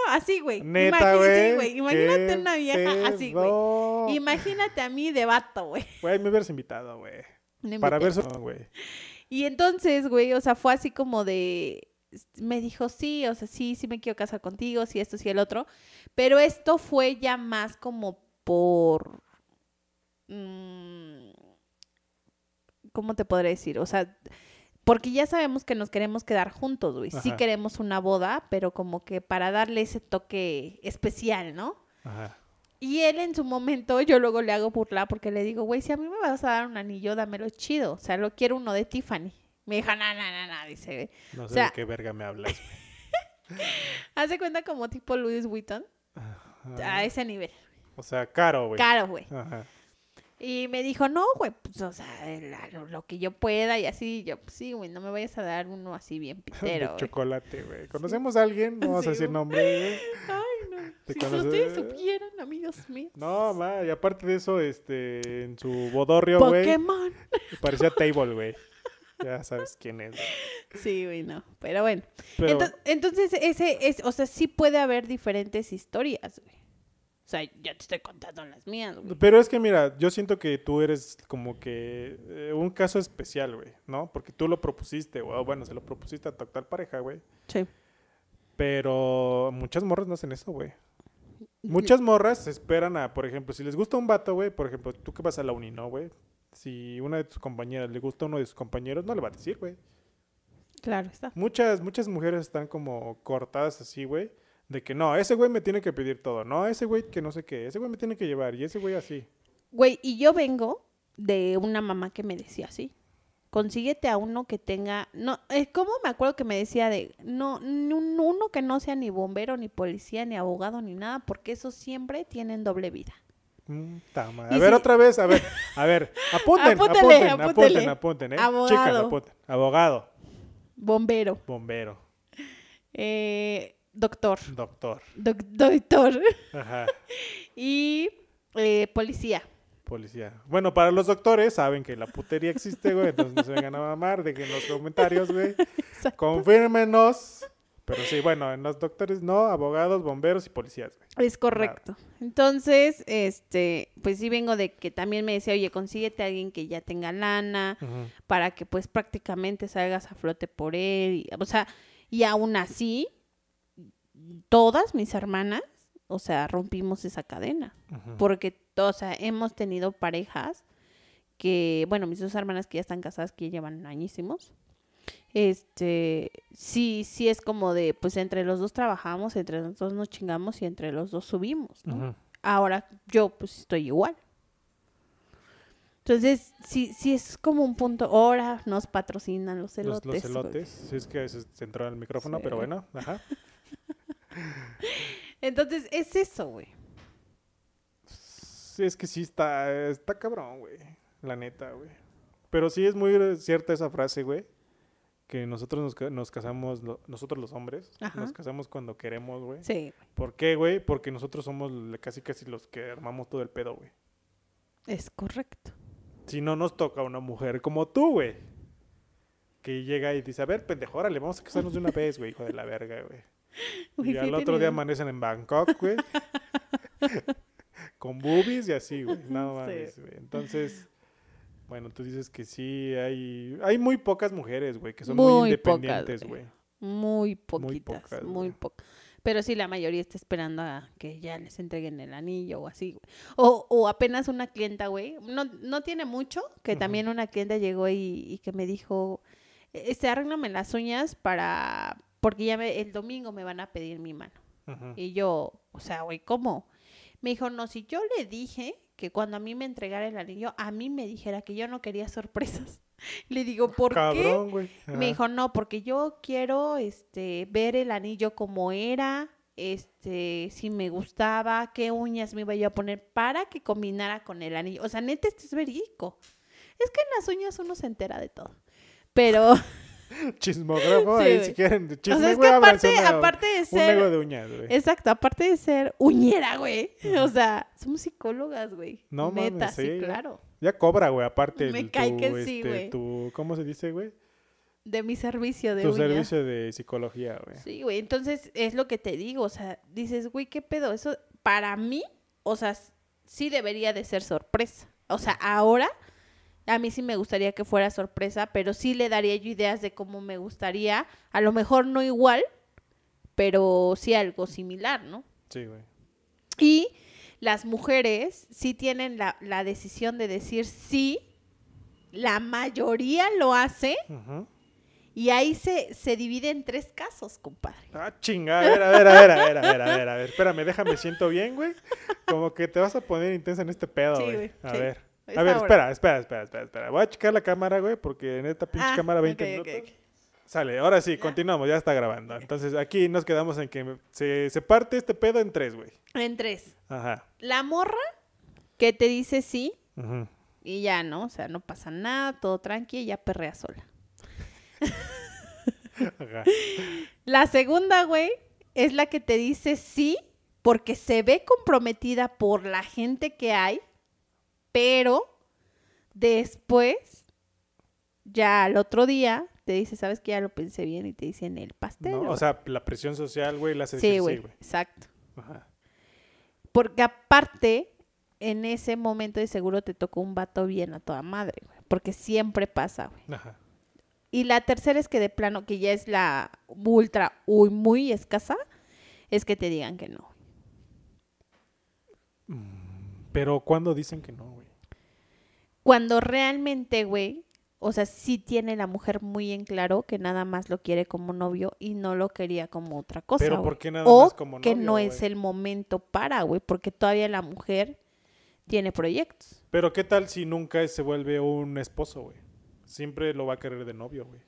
[SPEAKER 2] ma, así, güey.
[SPEAKER 1] Neta, güey.
[SPEAKER 2] güey. Imagínate una vieja así, güey. Imagínate a mí de vato, güey.
[SPEAKER 1] Güey, me hubieras invitado, güey.
[SPEAKER 2] No
[SPEAKER 1] Para ver su... No, güey.
[SPEAKER 2] Y entonces, güey, o sea, fue así como de, me dijo, sí, o sea, sí, sí me quiero casar contigo, sí, esto, sí, el otro. Pero esto fue ya más como por, mm, ¿cómo te podré decir? O sea, porque ya sabemos que nos queremos quedar juntos, güey. Sí queremos una boda, pero como que para darle ese toque especial, ¿no?
[SPEAKER 1] Ajá.
[SPEAKER 2] Y él en su momento, yo luego le hago burla porque le digo, güey, si a mí me vas a dar un anillo, dámelo chido. O sea, lo quiero uno de Tiffany. Me dijo, no, no, no, no, dice.
[SPEAKER 1] No sé
[SPEAKER 2] sea-
[SPEAKER 1] de qué verga me hablas.
[SPEAKER 2] Hace cuenta como tipo Louis Vuitton,
[SPEAKER 1] Ajá.
[SPEAKER 2] a ese nivel.
[SPEAKER 1] O sea, caro, güey.
[SPEAKER 2] Caro, güey.
[SPEAKER 1] Ajá.
[SPEAKER 2] Y me dijo, no, güey, pues, o sea, lo, lo que yo pueda y así. Yo, pues sí, güey, no me vayas a dar uno así bien pitero,
[SPEAKER 1] de chocolate, güey. ¿Conocemos a alguien? No vamos
[SPEAKER 2] Sí,
[SPEAKER 1] a decir nombre, güey.
[SPEAKER 2] Ay, no.
[SPEAKER 1] ¿Te
[SPEAKER 2] Si
[SPEAKER 1] conoces?
[SPEAKER 2] ustedes supieran, amigos míos.
[SPEAKER 1] No, ma, y aparte de eso, este, en su bodorrio, güey,
[SPEAKER 2] Pokémon.
[SPEAKER 1] parecía Table, güey. Ya sabes quién es. güey.
[SPEAKER 2] Sí, güey, no. Pero bueno.
[SPEAKER 1] Pero,
[SPEAKER 2] Ento- Entonces, ese es, o sea, sí puede haber diferentes historias, güey. O sea, ya te estoy contando las mías, güey.
[SPEAKER 1] pero es que mira, yo siento que tú eres como que eh, un caso especial, güey, ¿no? Porque tú lo propusiste, güey. o Bueno, se lo propusiste a tu actual pareja, güey.
[SPEAKER 2] Sí.
[SPEAKER 1] Pero muchas morras no hacen eso, güey. Muchas morras esperan a, por ejemplo, si les gusta un vato, güey, por ejemplo, tú que vas a la uni, ¿no, güey? Si una de tus compañeras le gusta a uno de sus compañeros, no le va a decir, güey.
[SPEAKER 2] Claro está.
[SPEAKER 1] Muchas, muchas mujeres están como cortadas así, güey. De que no, ese güey me tiene que pedir todo. No, ese güey que no sé qué. Ese güey me tiene que llevar. Y ese güey así.
[SPEAKER 2] Güey, y yo vengo de una mamá que me decía así. Consíguete a uno que tenga, no, eh, ¿cómo me acuerdo que me decía de, no, uno que no sea ni bombero, ni policía, ni abogado, ni nada, porque esos siempre tienen doble vida.
[SPEAKER 1] Mm, A ver,
[SPEAKER 2] si-
[SPEAKER 1] otra vez. A ver, a ver. Apunten, apunten, apunten, apunten, ¿eh?
[SPEAKER 2] Abogado.
[SPEAKER 1] Chicas, apunten. Abogado,
[SPEAKER 2] Bombero,
[SPEAKER 1] bombero,
[SPEAKER 2] eh, doctor,
[SPEAKER 1] doctor.
[SPEAKER 2] doc- doctor
[SPEAKER 1] Ajá.
[SPEAKER 2] y eh, policía.
[SPEAKER 1] Policía. Bueno, para los doctores saben que la putería existe, güey. Entonces no se vengan a mamar. Dejen los comentarios, güey. Confírmenos. Pero sí, bueno, en los doctores no, abogados, bomberos y policías, güey.
[SPEAKER 2] Es correcto. Entonces, este, pues sí vengo de que también me decía, oye, consíguete a alguien que ya tenga lana, para que pues prácticamente salgas a flote por él. y- o sea, y aún así, todas mis hermanas, o sea, rompimos esa cadena. Porque, o sea, hemos tenido parejas que, bueno, mis dos hermanas que ya están casadas, que ya llevan añísimos. Este, sí, sí es como de, pues entre los dos trabajamos, entre los dos nos chingamos y entre los dos subimos, ¿no? Ahora yo pues estoy igual. Entonces, sí, sí es como un punto. Ahora nos patrocinan los elotes.
[SPEAKER 1] los elotes. Si es que se, se entró el micrófono,
[SPEAKER 2] Sí.
[SPEAKER 1] pero bueno. Ajá.
[SPEAKER 2] Entonces, es eso, güey.
[SPEAKER 1] Sí, es que sí está, está cabrón, güey. La neta, güey. Pero sí es muy cierta esa frase, güey. Que nosotros nos, ca- nos casamos, lo- nosotros los hombres,
[SPEAKER 2] Ajá.
[SPEAKER 1] nos casamos cuando queremos, güey.
[SPEAKER 2] Sí,
[SPEAKER 1] ¿Por qué, güey? Porque nosotros somos casi casi los que armamos todo el pedo, güey.
[SPEAKER 2] es correcto.
[SPEAKER 1] Si no nos toca una mujer como tú, güey. Que llega y dice, a ver, pendejo, órale, vamos a casarnos de una vez, güey, hijo de la verga, güey. Y
[SPEAKER 2] sí
[SPEAKER 1] al otro día amanecen en Bangkok, güey. con boobies y así, güey. No
[SPEAKER 2] Sí.
[SPEAKER 1] mames, güey. Entonces, bueno, tú dices que sí hay... Hay muy pocas mujeres, güey, que son muy,
[SPEAKER 2] Muy pocas,
[SPEAKER 1] independientes,
[SPEAKER 2] güey.
[SPEAKER 1] güey.
[SPEAKER 2] Muy poquitas,
[SPEAKER 1] pocas,
[SPEAKER 2] muy pocas. Pero sí, la mayoría está esperando a que ya les entreguen el anillo o así, güey. O, o apenas una clienta, güey. No, no tiene mucho, que también una clienta llegó y, y que me dijo, este, arréglame las uñas para... Porque ya me- el domingo me van a pedir mi mano. Y yo, o sea, güey, ¿cómo? Me dijo, no, si yo le dije que cuando a mí me entregara el anillo, a mí me dijera que yo no quería sorpresas. Le digo, ¿por qué?
[SPEAKER 1] Cabrón.
[SPEAKER 2] Me dijo, no, porque yo quiero este, ver el anillo como era, este, si me gustaba, qué uñas me iba yo a poner para que combinara con el anillo. O sea, neta, esto es verídico. Es que en las uñas uno se entera de todo. Pero,
[SPEAKER 1] Chismógrafo,
[SPEAKER 2] Sí,
[SPEAKER 1] ahí si quieren.
[SPEAKER 2] o sea, es que aparte,
[SPEAKER 1] una-
[SPEAKER 2] aparte de
[SPEAKER 1] un
[SPEAKER 2] ser...
[SPEAKER 1] nego de uñas, güey.
[SPEAKER 2] Exacto, aparte de ser uñera, güey. O sea, somos psicólogas, güey.
[SPEAKER 1] No
[SPEAKER 2] Neta,
[SPEAKER 1] mames,
[SPEAKER 2] sí,
[SPEAKER 1] sí.
[SPEAKER 2] claro.
[SPEAKER 1] Ya cobra, güey, aparte
[SPEAKER 2] Me
[SPEAKER 1] el-
[SPEAKER 2] cae
[SPEAKER 1] tu,
[SPEAKER 2] que sí,
[SPEAKER 1] este,
[SPEAKER 2] güey.
[SPEAKER 1] tu- ¿cómo se dice, güey?
[SPEAKER 2] De mi servicio de
[SPEAKER 1] Tu
[SPEAKER 2] uña.
[SPEAKER 1] servicio de psicología, güey.
[SPEAKER 2] Sí, güey. Entonces, es lo que te digo. O sea, dices, güey, ¿qué pedo? Eso, para mí, o sea, sí debería de ser sorpresa. O sea, ahora, a mí sí me gustaría que fuera sorpresa, pero sí le daría yo ideas de cómo me gustaría. A lo mejor no igual, pero sí algo similar, ¿no?
[SPEAKER 1] Sí, güey.
[SPEAKER 2] Y las mujeres sí tienen la, la decisión de decir sí. La mayoría lo hace y ahí se, se divide en tres casos, compadre.
[SPEAKER 1] Ah, chinga, a ver, a ver, a ver, a ver, a ver, a ver, a ver, espérame, déjame, siento bien, güey. Como que te vas a poner intensa en este pedo,
[SPEAKER 2] Sí,
[SPEAKER 1] güey.
[SPEAKER 2] güey,
[SPEAKER 1] a
[SPEAKER 2] sí.
[SPEAKER 1] ver. A ver, espera, espera, espera, espera, espera. Voy a checar la cámara, güey, porque en esta pinche
[SPEAKER 2] Ah,
[SPEAKER 1] cámara 20
[SPEAKER 2] ok, ok,
[SPEAKER 1] minutos.
[SPEAKER 2] ok.
[SPEAKER 1] Sale, ahora sí,
[SPEAKER 2] ¿Ya?
[SPEAKER 1] continuamos, ya está grabando. Entonces aquí nos quedamos en que se, se parte este pedo en tres, güey.
[SPEAKER 2] En tres.
[SPEAKER 1] Ajá.
[SPEAKER 2] La morra que te dice sí
[SPEAKER 1] ujú.
[SPEAKER 2] y ya, ¿no? O sea, no pasa nada, todo tranqui, ella perrea sola.
[SPEAKER 1] Ajá.
[SPEAKER 2] La segunda, güey, es la que te dice sí porque se ve comprometida por la gente que hay, pero después, ya al otro día, te dice, sabes que ya lo pensé bien y te dicen el pastel.
[SPEAKER 1] ¿No? O
[SPEAKER 2] güey".
[SPEAKER 1] sea, la presión social, güey, la
[SPEAKER 2] sí, güey,
[SPEAKER 1] sí,
[SPEAKER 2] exacto.
[SPEAKER 1] Ajá.
[SPEAKER 2] Porque aparte, en ese momento de seguro te tocó un vato bien a toda madre, güey. Porque siempre pasa, güey.
[SPEAKER 1] Ajá.
[SPEAKER 2] Y la tercera es que de plano, que ya es la ultra, uy, muy escasa, es que te digan que no.
[SPEAKER 1] Pero ¿cuándo dicen que no, güey?
[SPEAKER 2] Cuando realmente, güey, o sea, sí tiene la mujer muy en claro que nada más lo quiere como novio y no lo quería como otra cosa.
[SPEAKER 1] Pero. ¿por qué nada
[SPEAKER 2] o
[SPEAKER 1] más como
[SPEAKER 2] que
[SPEAKER 1] novio,
[SPEAKER 2] no es el momento para, güey, porque todavía la mujer tiene proyectos.
[SPEAKER 1] Pero ¿qué tal si nunca se vuelve un esposo, güey? Siempre lo va a querer de novio, güey.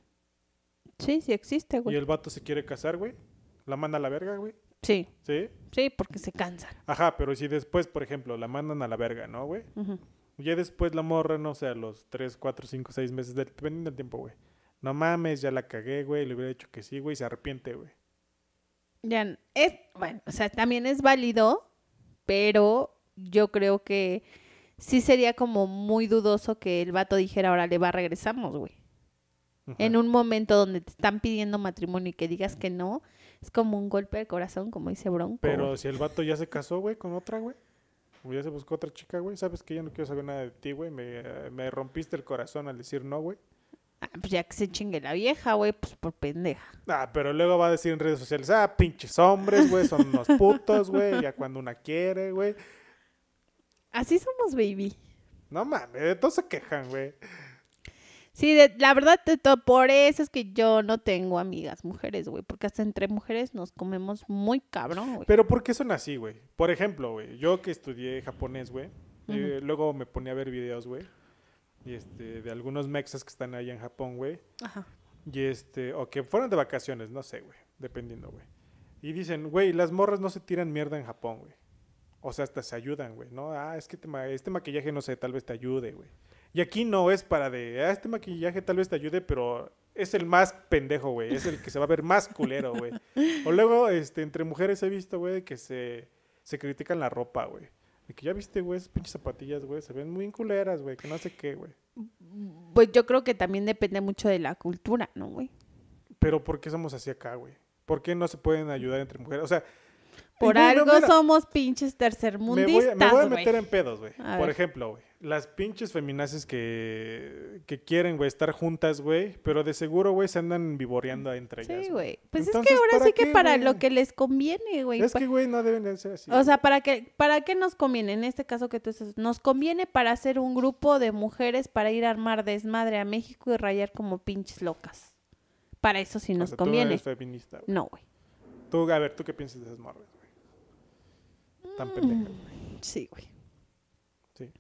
[SPEAKER 2] Sí, sí existe,
[SPEAKER 1] Y
[SPEAKER 2] güey.
[SPEAKER 1] el vato se quiere casar, güey. La manda a la verga, güey.
[SPEAKER 2] Sí,
[SPEAKER 1] ¿Sí?
[SPEAKER 2] sí, porque se cansan.
[SPEAKER 1] Ajá, pero si después, por ejemplo, la mandan a la verga, ¿no, güey?
[SPEAKER 2] Ujú.
[SPEAKER 1] Ya después la morra, no sé, a los 3, 4, 5, 6 meses, del- dependiendo del tiempo, güey. No mames, ya la cagué, güey. Le hubiera dicho que sí, güey. y Se arrepiente, güey.
[SPEAKER 2] Ya, es, bueno, o sea, también es válido, pero yo creo que sí sería como muy dudoso que el vato dijera, ahora le va, regresamos, güey.
[SPEAKER 1] Ajá.
[SPEAKER 2] En un momento donde te están pidiendo matrimonio y que digas que no, es como un golpe de corazón, como dice Bronco.
[SPEAKER 1] Pero
[SPEAKER 2] güey.
[SPEAKER 1] si el vato ya se casó, güey, con otra, güey. Ya se buscó otra chica, güey. Sabes que ya no quiero saber nada de ti, güey. Me, me rompiste el corazón al decir no, güey.
[SPEAKER 2] Ah, pues ya que se chingue la vieja, güey, pues por pendeja.
[SPEAKER 1] Ah, pero luego va a decir en redes sociales, ah, pinches hombres, güey, son unos putos, güey. Ya cuando una quiere, güey.
[SPEAKER 2] Así somos, baby.
[SPEAKER 1] No mames, de todos se quejan, güey.
[SPEAKER 2] Sí, de- la verdad, de todo, por eso es que yo no tengo amigas mujeres, güey, porque hasta entre mujeres nos comemos muy cabrón, güey.
[SPEAKER 1] Pero ¿por qué son así, güey? Por ejemplo, güey, yo que estudié japonés, güey, eh, luego me ponía a ver videos, güey. y este, de algunos mexas que están ahí en Japón, güey.
[SPEAKER 2] Ajá.
[SPEAKER 1] Y este, o que fueron de vacaciones, no sé, güey, dependiendo, güey. Y dicen, güey, las morras no se tiran mierda en Japón, güey. O sea, hasta se ayudan, güey, ¿no? Ah, es que te ma- este maquillaje, no sé, tal vez te ayude, güey. Y aquí no es para de, ah, este maquillaje tal vez te ayude, pero es el más pendejo, güey. Es el que se va a ver más culero, güey. O luego, este, entre mujeres he visto, güey, que se, se critican la ropa, güey. De que ya viste, güey, esas pinches zapatillas, güey, se ven muy culeras, güey, que no sé qué, güey.
[SPEAKER 2] Pues yo creo que también depende mucho de la cultura, ¿no, güey?
[SPEAKER 1] Pero ¿por qué somos así acá, güey? ¿Por qué no se pueden ayudar entre mujeres? O sea,
[SPEAKER 2] Por algo
[SPEAKER 1] mira,
[SPEAKER 2] somos pinches
[SPEAKER 1] me
[SPEAKER 2] tercermundistas,
[SPEAKER 1] voy, a- me voy a meter en pedos, güey. Por
[SPEAKER 2] ver.
[SPEAKER 1] ejemplo, güey, las pinches feminaces que, que quieren, güey, estar juntas, güey, pero de seguro, güey, se andan vivoreando entre ellas.
[SPEAKER 2] Sí, güey. Pues
[SPEAKER 1] Entonces,
[SPEAKER 2] es que ahora
[SPEAKER 1] ¿para
[SPEAKER 2] sí que para lo que les conviene, güey.
[SPEAKER 1] Es que, güey, no deben de ser así.
[SPEAKER 2] O sea, ¿para qué, ¿para qué nos conviene? En este caso que tú estás, nos conviene para hacer un grupo de mujeres para ir a armar desmadre a México y rayar como pinches locas. Para eso sí
[SPEAKER 1] O
[SPEAKER 2] nos
[SPEAKER 1] tú
[SPEAKER 2] conviene.
[SPEAKER 1] eres feminista, güey.
[SPEAKER 2] No, güey.
[SPEAKER 1] Tú, a ver, ¿tú qué piensas de esas morras, güey? Tan pendejas, güey.
[SPEAKER 2] Sí, güey.
[SPEAKER 1] Sí.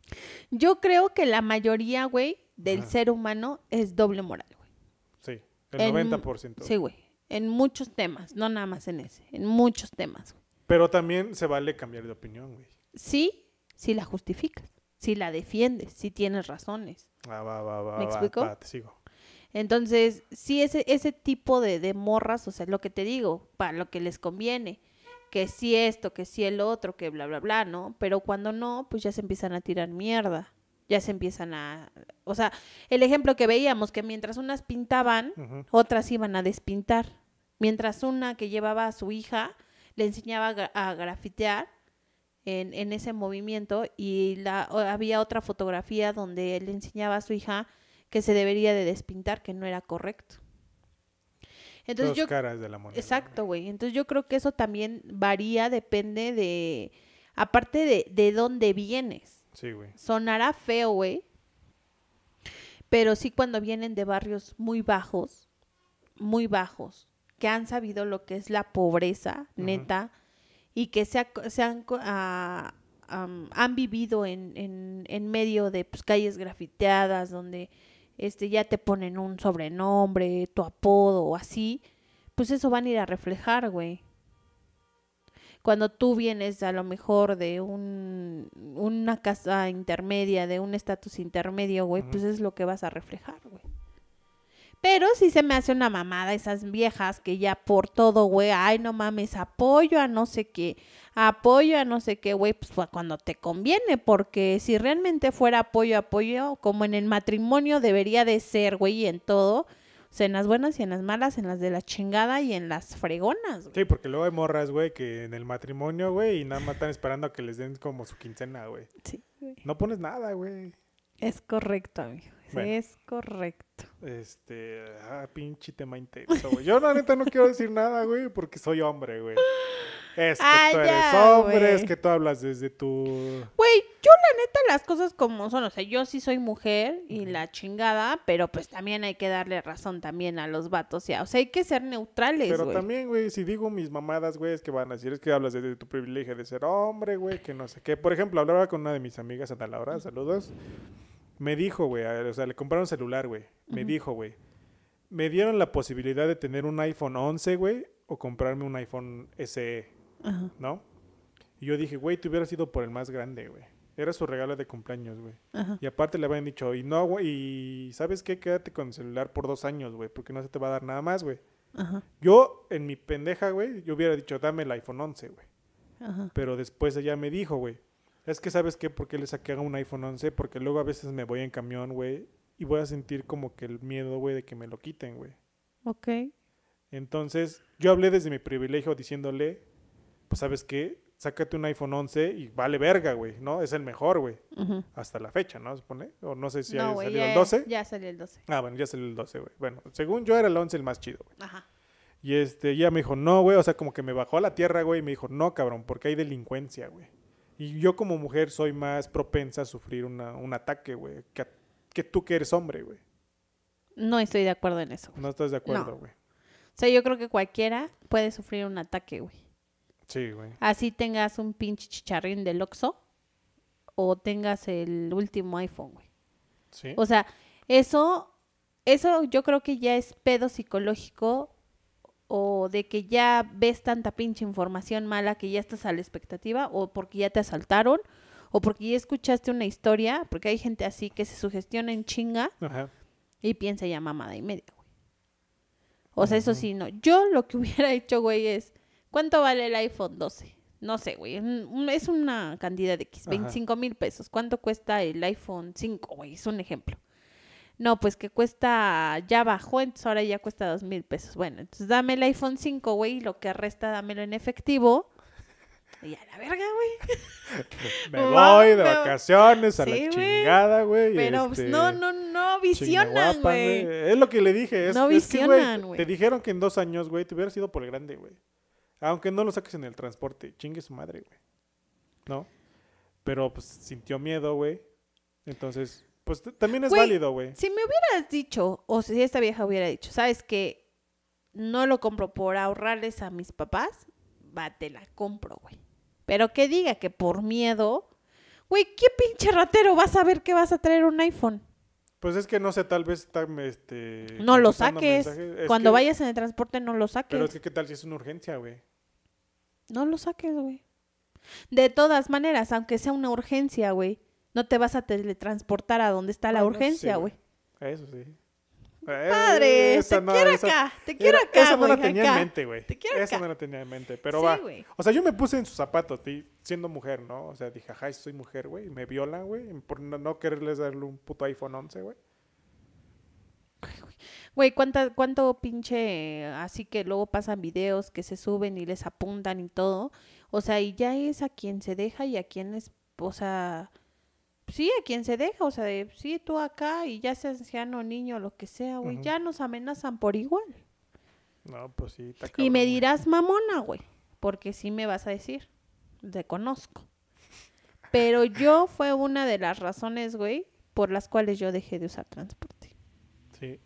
[SPEAKER 2] Yo creo que la mayoría, güey, del
[SPEAKER 1] Ajá.
[SPEAKER 2] ser humano es doble moral, güey.
[SPEAKER 1] Sí, el
[SPEAKER 2] En-
[SPEAKER 1] 90%.
[SPEAKER 2] Sí, güey. En muchos temas, no nada más en ese, en muchos temas. güey.
[SPEAKER 1] Pero también se vale cambiar de opinión, güey.
[SPEAKER 2] Sí, si la justificas, si la defiendes, si tienes razones.
[SPEAKER 1] Ah, va, va, va,
[SPEAKER 2] ¿Me
[SPEAKER 1] va,
[SPEAKER 2] explico?
[SPEAKER 1] va, te sigo.
[SPEAKER 2] Entonces, sí, ese, ese tipo de, de morras, o sea, es lo que te digo, para lo que les conviene, que sí esto, que sí el otro, que bla, bla, bla, ¿no? Pero cuando no, pues ya se empiezan a tirar mierda, ya se empiezan a... O sea, el ejemplo que veíamos, que mientras unas pintaban, otras iban a despintar. Mientras una que llevaba a su hija le enseñaba a, gra- a grafitear en, en ese movimiento y la, había otra fotografía donde le enseñaba a su hija que se debería de despintar, que no era correcto. Entonces
[SPEAKER 1] Dos
[SPEAKER 2] yo...
[SPEAKER 1] caras de la moneda.
[SPEAKER 2] Exacto, güey. Entonces yo creo que eso también varía, depende de... Aparte de, de dónde vienes.
[SPEAKER 1] Sí, güey.
[SPEAKER 2] Sonará feo, güey. Pero sí cuando vienen de barrios muy bajos, muy bajos, que han sabido lo que es la pobreza, neta, y que se, ha- se han, am, han vivido en, en, en medio de pues, calles grafiteadas, donde este, ya te ponen un sobrenombre, tu apodo o así, pues eso van a ir a reflejar, güey. Cuando tú vienes a lo mejor de un, una casa intermedia, de un estatus intermedio, güey, pues es lo que vas a reflejar, güey. Pero sí se me hace una mamada esas viejas que ya por todo, güey, ay, no mames, apoyo a no sé qué, apoyo a no sé qué, güey, pues cuando te conviene, porque si realmente fuera apoyo, apoyo, como en el matrimonio debería de ser, güey, y en todo, o sea, en las buenas y en las malas, en las de la chingada y en las fregonas, güey.
[SPEAKER 1] Sí, porque luego hay morras, güey, que en el matrimonio, güey, y nada más están esperando a que les den como su quincena, güey.
[SPEAKER 2] Sí, güey.
[SPEAKER 1] No pones nada, güey.
[SPEAKER 2] Es correcto, amigo.
[SPEAKER 1] Bueno.
[SPEAKER 2] Es correcto.
[SPEAKER 1] Este, ah, pinche tema intenso, güey. Yo la neta no quiero decir nada, güey, porque soy hombre, güey. Es que
[SPEAKER 2] Ah,
[SPEAKER 1] tú eres
[SPEAKER 2] ya,
[SPEAKER 1] hombre, es que tú hablas desde tu...
[SPEAKER 2] Güey, yo la neta las cosas como son, o sea, yo sí soy mujer y la chingada, pero pues también hay que darle razón también a los vatos, ya. O sea, hay que ser neutrales,
[SPEAKER 1] Pero también, güey, si digo mis mamadas, güey, es que van a decir, es que hablas desde tu privilegio de ser hombre, güey, que no sé qué. Por ejemplo, hablaba con una de mis amigas, Ana Laura, saludos. Me dijo, güey, o sea, le compraron celular, güey. Me dijo, güey, me dieron la posibilidad de tener un iPhone 11, güey, o comprarme un iPhone SE, ¿no? Y yo dije, güey, te hubieras ido por el más grande, güey. Era su regalo de cumpleaños, güey. Y aparte le habían dicho, y no, güey, y ¿sabes qué? Quédate con el celular por dos años, güey, porque no se te va a dar nada más, güey.
[SPEAKER 2] Ajá,
[SPEAKER 1] Yo, en mi pendeja, güey, yo hubiera dicho, dame el iPhone 11, güey.
[SPEAKER 2] ajá.
[SPEAKER 1] Pero después ella me dijo, güey, es que ¿sabes qué? ¿Por qué le saqué a un iPhone 11? Porque luego a veces me voy en camión, güey, y voy a sentir como que el miedo, güey, de que me lo quiten, güey.
[SPEAKER 2] Ok.
[SPEAKER 1] Entonces, yo hablé desde mi privilegio diciéndole, pues ¿sabes qué? Sácate un iPhone 11 y vale verga, güey, ¿no? Es el mejor, güey. Hasta la fecha, ¿no? Supone. O no sé si
[SPEAKER 2] no,
[SPEAKER 1] ha salido
[SPEAKER 2] ya,
[SPEAKER 1] el 12.
[SPEAKER 2] ya salió el 12.
[SPEAKER 1] Ah, bueno, ya salió el 12, güey. Bueno, según yo era el 11 el más chido, güey.
[SPEAKER 2] Ajá.
[SPEAKER 1] Y este, ella me dijo, no, güey, o sea, como que me bajó a la tierra, güey, y me dijo, no, cabrón, porque hay delincuencia, güey. Y yo como mujer soy más propensa a sufrir una- un ataque, güey, que, que tú que eres hombre, güey.
[SPEAKER 2] No estoy de acuerdo en eso.
[SPEAKER 1] No estás de acuerdo,
[SPEAKER 2] No.
[SPEAKER 1] güey.
[SPEAKER 2] O sea, yo creo que cualquiera puede sufrir un ataque, güey.
[SPEAKER 1] Sí, güey.
[SPEAKER 2] Así tengas un pinche chicharrín del Oxxo o tengas el último iPhone, güey.
[SPEAKER 1] Sí.
[SPEAKER 2] O sea, eso, eso yo creo que ya es pedo psicológico o de que ya ves tanta pinche información mala que ya estás a la expectativa o porque ya te asaltaron o porque ya escuchaste una historia, porque hay gente así que se sugestiona en chinga
[SPEAKER 1] Ajá.
[SPEAKER 2] y piensa ya mamada y media, güey. O sea, eso sí, no. Yo lo que hubiera hecho, güey, es, ¿cuánto vale el iPhone 12? No sé, güey. Es una cantidad de X,
[SPEAKER 1] Ajá.
[SPEAKER 2] 25 mil pesos. ¿Cuánto cuesta el iPhone 5, güey? Es un ejemplo. No, pues que cuesta, ya bajó, entonces ahora ya cuesta dos mil pesos. Bueno, entonces dame el iPhone 5, güey, y lo que resta dámelo en efectivo. Y a la verga, güey.
[SPEAKER 1] Me voy de vacaciones a
[SPEAKER 2] Sí,
[SPEAKER 1] la chingada, güey.
[SPEAKER 2] Pero pues,
[SPEAKER 1] este,
[SPEAKER 2] no, no, no visionan, güey.
[SPEAKER 1] Es lo que le dije. Es,
[SPEAKER 2] No
[SPEAKER 1] es
[SPEAKER 2] visionan, güey.
[SPEAKER 1] Te dijeron que en dos años, güey, te hubieras ido por el grande, güey. Aunque no lo saques en el transporte. Chingue su madre, güey. ¿No? Pero pues sintió miedo, güey. Entonces, pues también es válido, güey.
[SPEAKER 2] Si me hubieras dicho, o si esta vieja hubiera dicho, ¿sabes qué? No lo compro por ahorrarles a mis papás, va, te la compro, güey. Pero que diga que por miedo, güey, ¿qué pinche ratero vas a ver que vas a traer un iPhone?
[SPEAKER 1] Pues es que no sé, tal vez está este.
[SPEAKER 2] No lo saques. Cuando
[SPEAKER 1] que-
[SPEAKER 2] vayas en el transporte no lo saques.
[SPEAKER 1] Pero es que, ¿qué tal si es una urgencia, güey?
[SPEAKER 2] No lo saques, güey. De todas maneras, aunque sea una urgencia, güey, no te vas a teletransportar a donde está la
[SPEAKER 1] Bueno, sí,
[SPEAKER 2] urgencia,
[SPEAKER 1] güey.
[SPEAKER 2] güey.
[SPEAKER 1] Eso sí.
[SPEAKER 2] Padre,
[SPEAKER 1] Esa
[SPEAKER 2] te
[SPEAKER 1] no,
[SPEAKER 2] quiero
[SPEAKER 1] esa-
[SPEAKER 2] acá, te quiero
[SPEAKER 1] era-
[SPEAKER 2] acá,
[SPEAKER 1] Esa no la tenía
[SPEAKER 2] acá.
[SPEAKER 1] en mente, güey.
[SPEAKER 2] Te quiero
[SPEAKER 1] Esa
[SPEAKER 2] acá.
[SPEAKER 1] no la tenía en mente. Pero
[SPEAKER 2] Sí,
[SPEAKER 1] va.
[SPEAKER 2] güey.
[SPEAKER 1] O sea, yo me puse en sus zapatos, ti- siendo mujer, ¿no? O sea, dije, ajá, soy mujer, güey. Me violan, güey. Por no, no quererles darle un puto iPhone 11, güey.
[SPEAKER 2] Güey, ¿cuánta, ¿cuánto pinche, así que luego pasan videos que se suben y les apuntan y todo? O sea, y ya es a quien se deja y a quien es, o sea, sí, a quien se deja, o sea, de, sí, tú acá y ya seas anciano, niño, lo que sea, güey, ya nos amenazan por igual.
[SPEAKER 1] No, pues sí, está
[SPEAKER 2] y
[SPEAKER 1] cabrón,
[SPEAKER 2] me
[SPEAKER 1] güey.
[SPEAKER 2] dirás mamona, güey, porque sí me vas a decir, te conozco. Pero yo fue una de las razones, güey, por las cuales yo dejé de usar transporte.
[SPEAKER 1] Sí.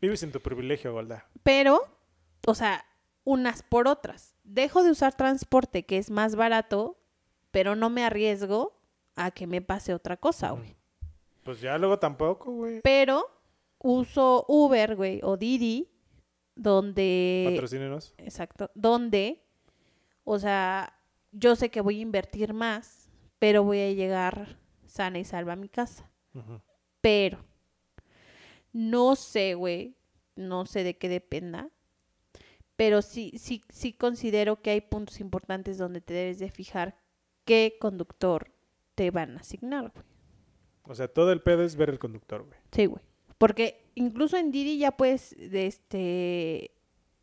[SPEAKER 1] Vives en tu privilegio, Golda.
[SPEAKER 2] Pero, o sea, unas por otras. Dejo de usar transporte que es más barato, pero no me arriesgo a que me pase otra cosa, güey.
[SPEAKER 1] Pues ya luego tampoco, güey.
[SPEAKER 2] Pero uso Uber, güey, o Didi, donde...
[SPEAKER 1] Patrocínenos.
[SPEAKER 2] Exacto. Donde, o sea, yo sé que voy a invertir más, pero voy a llegar sana y salva a mi casa. Pero no sé, güey, no sé de qué dependa, pero sí, sí, sí considero que hay puntos importantes donde te debes de fijar qué conductor te van a asignar, güey.
[SPEAKER 1] O sea, todo el pedo es ver el conductor, güey.
[SPEAKER 2] Sí, güey. Porque incluso en Didi ya puedes, de este,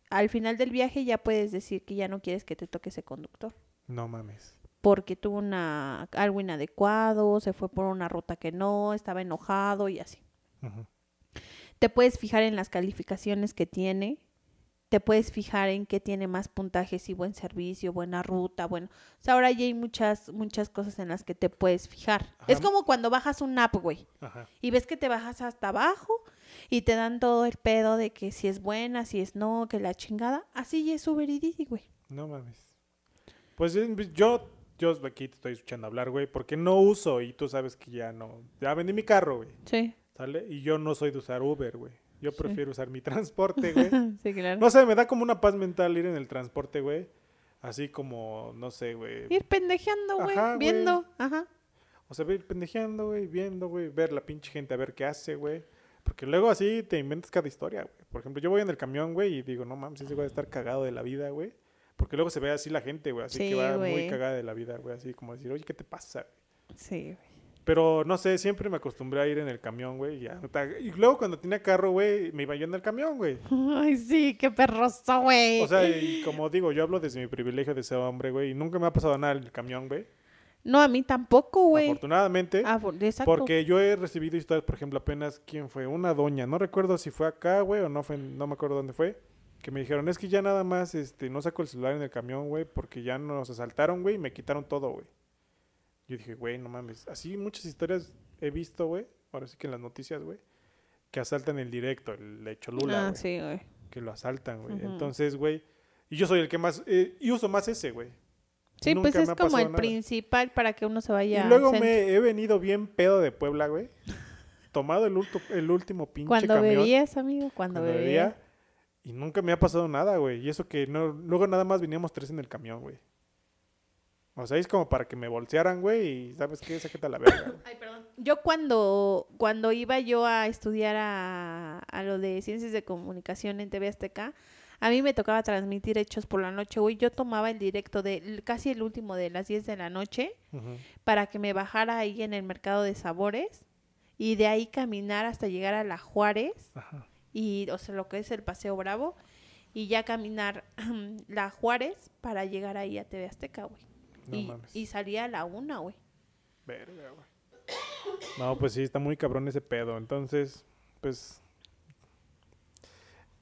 [SPEAKER 2] al final del viaje ya puedes decir que ya no quieres que te toque ese conductor.
[SPEAKER 1] No mames.
[SPEAKER 2] Porque tuvo una, algo inadecuado, se fue por una ruta que no, estaba enojado y así. Te puedes fijar en las calificaciones que tiene. Te puedes fijar en qué tiene más puntajes y buen servicio, buena ruta, bueno. O sea, ahora ya hay muchas, muchas cosas en las que te puedes fijar. Es como cuando bajas un app, güey.
[SPEAKER 1] Ajá.
[SPEAKER 2] Y ves que te bajas hasta abajo y te dan todo el pedo de que si es buena, si es no, que la chingada. Así ya es Uber y Didi, güey.
[SPEAKER 1] No mames. Pues eh, yo, yo aquí te estoy escuchando hablar, güey, porque no uso y tú sabes que ya no. Ya vendí mi carro, güey.
[SPEAKER 2] Sí.
[SPEAKER 1] ¿Sale? Y yo no soy de usar Uber, güey. Yo
[SPEAKER 2] Sí.
[SPEAKER 1] prefiero usar mi transporte, güey.
[SPEAKER 2] sí, claro.
[SPEAKER 1] No sé, me da como una paz mental ir en el transporte, güey. Así como, no sé, güey.
[SPEAKER 2] Ir pendejeando, güey. Viendo. Ajá.
[SPEAKER 1] O sea, ir pendejeando, güey, viendo, güey, ver la pinche gente, a ver qué hace, güey. Porque luego así te inventas cada historia, güey. Por ejemplo, yo voy en el camión, güey, y digo, no mames, ese güey va a estar cagado de la vida, güey. Porque luego se ve así la gente, güey, así
[SPEAKER 2] Sí,
[SPEAKER 1] que va muy
[SPEAKER 2] güey.
[SPEAKER 1] cagada de la vida, güey. Así como decir, oye, ¿qué te pasa? güey?
[SPEAKER 2] Sí, güey.
[SPEAKER 1] Pero no sé, siempre me acostumbré a ir en el camión, güey. y ya. Y luego cuando tenía carro, güey, me iba yo en el camión, güey.
[SPEAKER 2] Ay, sí, qué perroso, güey.
[SPEAKER 1] O sea, y como digo, yo hablo desde mi privilegio de ser hombre, güey, y nunca me ha pasado nada en el camión, güey.
[SPEAKER 2] no, a mí tampoco, güey.
[SPEAKER 1] Afortunadamente.
[SPEAKER 2] Ah, exacto.
[SPEAKER 1] Porque yo he recibido historias, por ejemplo, apenas, ¿quién fue? Una doña, no recuerdo si fue acá, güey, o no fue, no me acuerdo dónde fue, que me dijeron, es que ya nada más, este, no saco el celular en el camión, güey, porque ya nos asaltaron, güey, y me quitaron todo, güey. Yo dije, güey, no mames, así muchas historias he visto, güey, ahora sí que en las noticias, güey, que asaltan el directo, el de Cholula,
[SPEAKER 2] ah, sí, güey.
[SPEAKER 1] que lo asaltan, güey. Entonces, güey, y yo soy el que más, eh, y uso más ese, güey.
[SPEAKER 2] Sí,
[SPEAKER 1] Nunca
[SPEAKER 2] pues es como el
[SPEAKER 1] nada.
[SPEAKER 2] principal para que uno se vaya.
[SPEAKER 1] Y luego me he venido bien pedo de Puebla, güey. Tomado el, el último pinche
[SPEAKER 2] Cuando
[SPEAKER 1] camión.
[SPEAKER 2] bebías, amigo, cuando,
[SPEAKER 1] cuando
[SPEAKER 2] bebía.
[SPEAKER 1] bebía. Y nunca me ha pasado nada, güey. Y eso que no, luego nada más veníamos tres en el camión, güey. O sea, es como para que me bolsearan, güey, y ¿sabes qué? Sáquete a la verga.
[SPEAKER 2] Ay, perdón. Yo cuando, cuando iba yo a estudiar a, a lo de ciencias de comunicación en TV Azteca, a mí me tocaba transmitir hechos por la noche, güey. Yo tomaba el directo de casi el último de las 10 de la noche para que me bajara ahí en el mercado de sabores y de ahí caminar hasta llegar a la Juárez
[SPEAKER 1] Ajá.
[SPEAKER 2] y, o sea, lo que es el Paseo Bravo y ya caminar la Juárez para llegar ahí a TV Azteca, güey.
[SPEAKER 1] No
[SPEAKER 2] y,
[SPEAKER 1] mames.
[SPEAKER 2] y salía a la una, güey.
[SPEAKER 1] Verga, güey. No, pues sí, está muy cabrón ese pedo. Entonces, pues.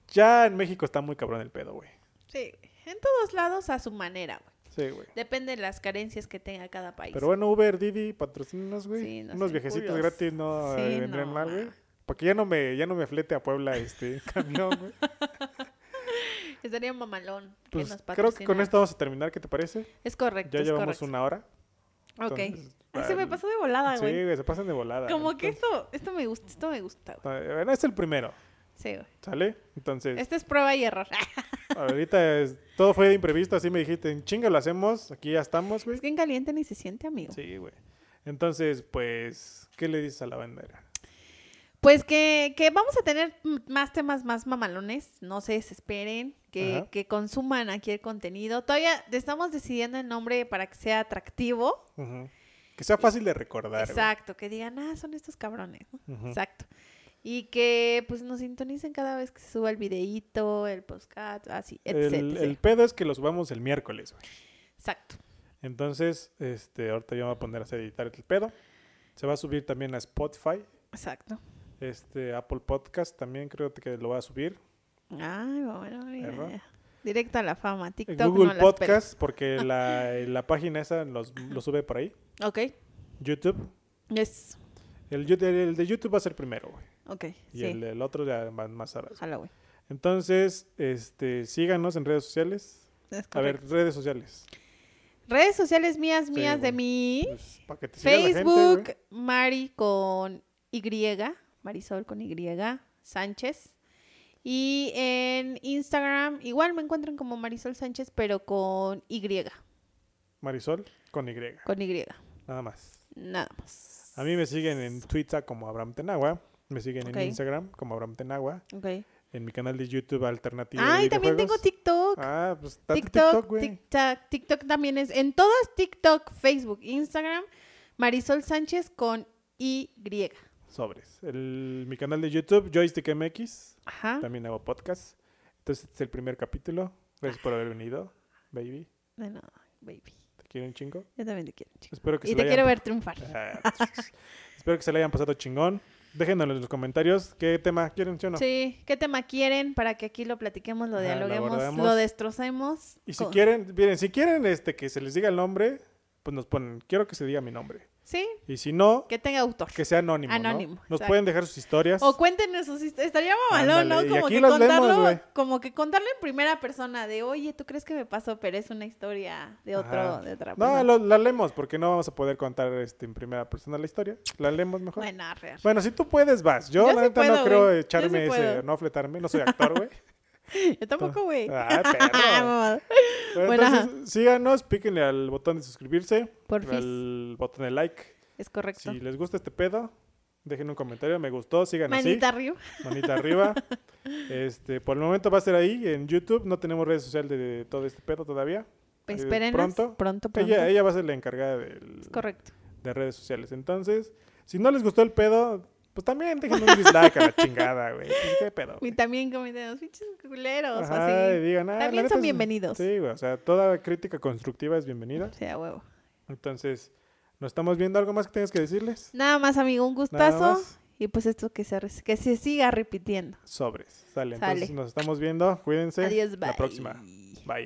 [SPEAKER 1] Ya en México está muy cabrón el pedo, güey.
[SPEAKER 2] Sí, en todos lados a su manera, güey.
[SPEAKER 1] Sí, güey.
[SPEAKER 2] Depende de las carencias que tenga cada país.
[SPEAKER 1] Pero bueno, Uber, Didi, patrocínanos, güey.
[SPEAKER 2] Sí, no
[SPEAKER 1] Unos
[SPEAKER 2] sean
[SPEAKER 1] viajecitos
[SPEAKER 2] culos.
[SPEAKER 1] gratis no
[SPEAKER 2] Sí,
[SPEAKER 1] eh, vendrían
[SPEAKER 2] no,
[SPEAKER 1] mal,
[SPEAKER 2] ma.
[SPEAKER 1] güey. Porque ya no me, ya no me flete a Puebla este camión, güey.
[SPEAKER 2] Estaría mamalón que
[SPEAKER 1] Pues
[SPEAKER 2] nos
[SPEAKER 1] creo que con esto vamos a terminar, ¿qué te parece?
[SPEAKER 2] Es correcto,
[SPEAKER 1] Ya
[SPEAKER 2] es
[SPEAKER 1] llevamos
[SPEAKER 2] correcto.
[SPEAKER 1] una hora.
[SPEAKER 2] Ok.
[SPEAKER 1] entonces,
[SPEAKER 2] Ay, se me pasó de volada,
[SPEAKER 1] Sí,
[SPEAKER 2] güey.
[SPEAKER 1] güey, se pasan de volada.
[SPEAKER 2] Como que esto, esto me gusta, esto me gusta, güey.
[SPEAKER 1] Bueno, es el primero,
[SPEAKER 2] Sí, güey.
[SPEAKER 1] ¿sale? Entonces,
[SPEAKER 2] Esta es prueba y error.
[SPEAKER 1] ahorita es- todo fue de imprevisto, así me dijiste, en chinga lo hacemos, aquí ya estamos, güey.
[SPEAKER 2] Es que en caliente ni se siente, amigo.
[SPEAKER 1] Sí, güey. Entonces, pues, ¿qué le dices a la bandera?
[SPEAKER 2] Pues que, que vamos a tener más temas más mamalones, no se desesperen, que, que consuman aquí el contenido. Todavía estamos decidiendo el nombre para que sea atractivo.
[SPEAKER 1] Que sea fácil de recordar. güey.
[SPEAKER 2] Exacto, que digan, ah, son estos cabrones. Exacto. Y que pues nos sintonicen cada vez que se suba el videíto, el podcast, así, etc.
[SPEAKER 1] El, el pedo es que lo subamos el miércoles, güey.
[SPEAKER 2] Exacto.
[SPEAKER 1] Entonces, este, ahorita yo me voy a poner a editar el pedo. Se va a subir también a Spotify,
[SPEAKER 2] Exacto.
[SPEAKER 1] este, Apple Podcast también creo que lo va a subir.
[SPEAKER 2] Ay, bueno, mira. Directo a la fama. TikTok
[SPEAKER 1] Google
[SPEAKER 2] no.
[SPEAKER 1] Podcast, porque la, la página esa los, lo sube por ahí.
[SPEAKER 2] Ok.
[SPEAKER 1] YouTube.
[SPEAKER 2] Es.
[SPEAKER 1] El, de YouTube va a ser primero, güey.
[SPEAKER 2] Ok.
[SPEAKER 1] Y
[SPEAKER 2] sí.
[SPEAKER 1] el, el otro ya más, más horas.
[SPEAKER 2] Ojalá, güey.
[SPEAKER 1] Entonces, este, síganos en redes sociales.
[SPEAKER 2] Es
[SPEAKER 1] A ver, redes sociales.
[SPEAKER 2] Redes sociales mías,
[SPEAKER 1] Sí,
[SPEAKER 2] mías de mí.
[SPEAKER 1] Pues, para que te gente,
[SPEAKER 2] Facebook. Mari con Y, Marisol con Y, Sánchez. Y en Instagram, igual me encuentran como Marisol Sánchez, pero con Y,
[SPEAKER 1] Marisol con Y.
[SPEAKER 2] con Y,
[SPEAKER 1] Nada más.
[SPEAKER 2] nada más.
[SPEAKER 1] A mí me siguen en Twitter como Abraham Tenagua. Me siguen en Instagram como Abraham Tenagua.
[SPEAKER 2] Ok.
[SPEAKER 1] En mi canal de YouTube Alternativo. de
[SPEAKER 2] Ay, también tengo. TikTok.
[SPEAKER 1] Ah, pues
[SPEAKER 2] TikTok,
[SPEAKER 1] TikTok, güey.
[SPEAKER 2] TikTok, TikTok también es. En todas TikTok, Facebook, Instagram, Marisol Sánchez con Y.
[SPEAKER 1] Sobres. El, mi canal de YouTube, Joystick MX.
[SPEAKER 2] Ajá.
[SPEAKER 1] También hago podcast. Entonces, este es el primer capítulo. Gracias por haber venido, baby.
[SPEAKER 2] De nada, baby.
[SPEAKER 1] Te quiero un chingo.
[SPEAKER 2] Yo también te quiero, chico.
[SPEAKER 1] Espero que
[SPEAKER 2] Y
[SPEAKER 1] se
[SPEAKER 2] te
[SPEAKER 1] la
[SPEAKER 2] quiero
[SPEAKER 1] hayan-
[SPEAKER 2] ver triunfar.
[SPEAKER 1] Ah, Espero que se le hayan pasado chingón. Déjenos en los comentarios qué tema quieren, ¿sí o no?
[SPEAKER 2] Sí, ¿qué tema quieren para que aquí lo platiquemos, lo
[SPEAKER 1] lo
[SPEAKER 2] dialoguemos, lo,
[SPEAKER 1] abordemos.
[SPEAKER 2] destrocemos?
[SPEAKER 1] Y si quieren, miren, si quieren este que se les diga el nombre, pues nos ponen, quiero que se diga mi nombre.
[SPEAKER 2] Sí,
[SPEAKER 1] Y si no,
[SPEAKER 2] que tenga autor.
[SPEAKER 1] que sea anónimo, ¿no?
[SPEAKER 2] Anónimo,
[SPEAKER 1] Nos
[SPEAKER 2] exacto.
[SPEAKER 1] pueden dejar sus historias.
[SPEAKER 2] O cuéntenos sus historias. Estaría mamalón, ¿no? Como
[SPEAKER 1] aquí
[SPEAKER 2] que contarlo,
[SPEAKER 1] güey.
[SPEAKER 2] como que contarlo en primera persona de, oye, ¿tú crees que me pasó? Pero es una historia de otro,
[SPEAKER 1] Ajá.
[SPEAKER 2] de otra
[SPEAKER 1] No,
[SPEAKER 2] persona.
[SPEAKER 1] lo- la leemos porque no vamos a poder contar este, en primera persona la historia. La leemos mejor. Bueno,
[SPEAKER 2] Bueno, arre, arre.
[SPEAKER 1] si tú puedes, vas. Yo,
[SPEAKER 2] Yo
[SPEAKER 1] la
[SPEAKER 2] sí
[SPEAKER 1] neta,
[SPEAKER 2] puedo,
[SPEAKER 1] no creo.
[SPEAKER 2] Yo
[SPEAKER 1] echarme
[SPEAKER 2] sí
[SPEAKER 1] ese,
[SPEAKER 2] puedo.
[SPEAKER 1] no fletarme. No soy actor, güey.
[SPEAKER 2] Yo tampoco, güey.
[SPEAKER 1] Ah, perro. Bueno, entonces, síganos, píquenle al botón de suscribirse,
[SPEAKER 2] Porfis.
[SPEAKER 1] al botón de like.
[SPEAKER 2] Es correcto.
[SPEAKER 1] Si les gusta este pedo, dejen un comentario, me gustó, sigan
[SPEAKER 2] Manita
[SPEAKER 1] así,
[SPEAKER 2] arriba.
[SPEAKER 1] manita arriba. Este, por el momento va a ser ahí en YouTube, no tenemos redes sociales de, de todo este pedo todavía. Eh,
[SPEAKER 2] Espérenos.
[SPEAKER 1] pronto.
[SPEAKER 2] Pronto, pronto.
[SPEAKER 1] Ella, ella va a ser la encargada del-
[SPEAKER 2] Es correcto.
[SPEAKER 1] de redes sociales. Entonces, si no les gustó el pedo, pues también dejen un dislike a la chingada, güey. Pues, ¿Qué pedo?
[SPEAKER 2] Y también comentarios, pinches culeros,
[SPEAKER 1] Ajá, y
[SPEAKER 2] así.
[SPEAKER 1] digan, ah,
[SPEAKER 2] También son bienvenidos.
[SPEAKER 1] Sí, güey, o sea, toda crítica constructiva es bienvenida.
[SPEAKER 2] O sea, huevo.
[SPEAKER 1] Entonces, ¿nos estamos viendo algo más que tengas que decirles?
[SPEAKER 2] Nada más, amigo, un gustazo. Y pues esto que se, que se siga repitiendo.
[SPEAKER 1] Sobres. Sale.
[SPEAKER 2] Sale.
[SPEAKER 1] Entonces, nos estamos viendo. Cuídense.
[SPEAKER 2] Adiós, bye.
[SPEAKER 1] La próxima.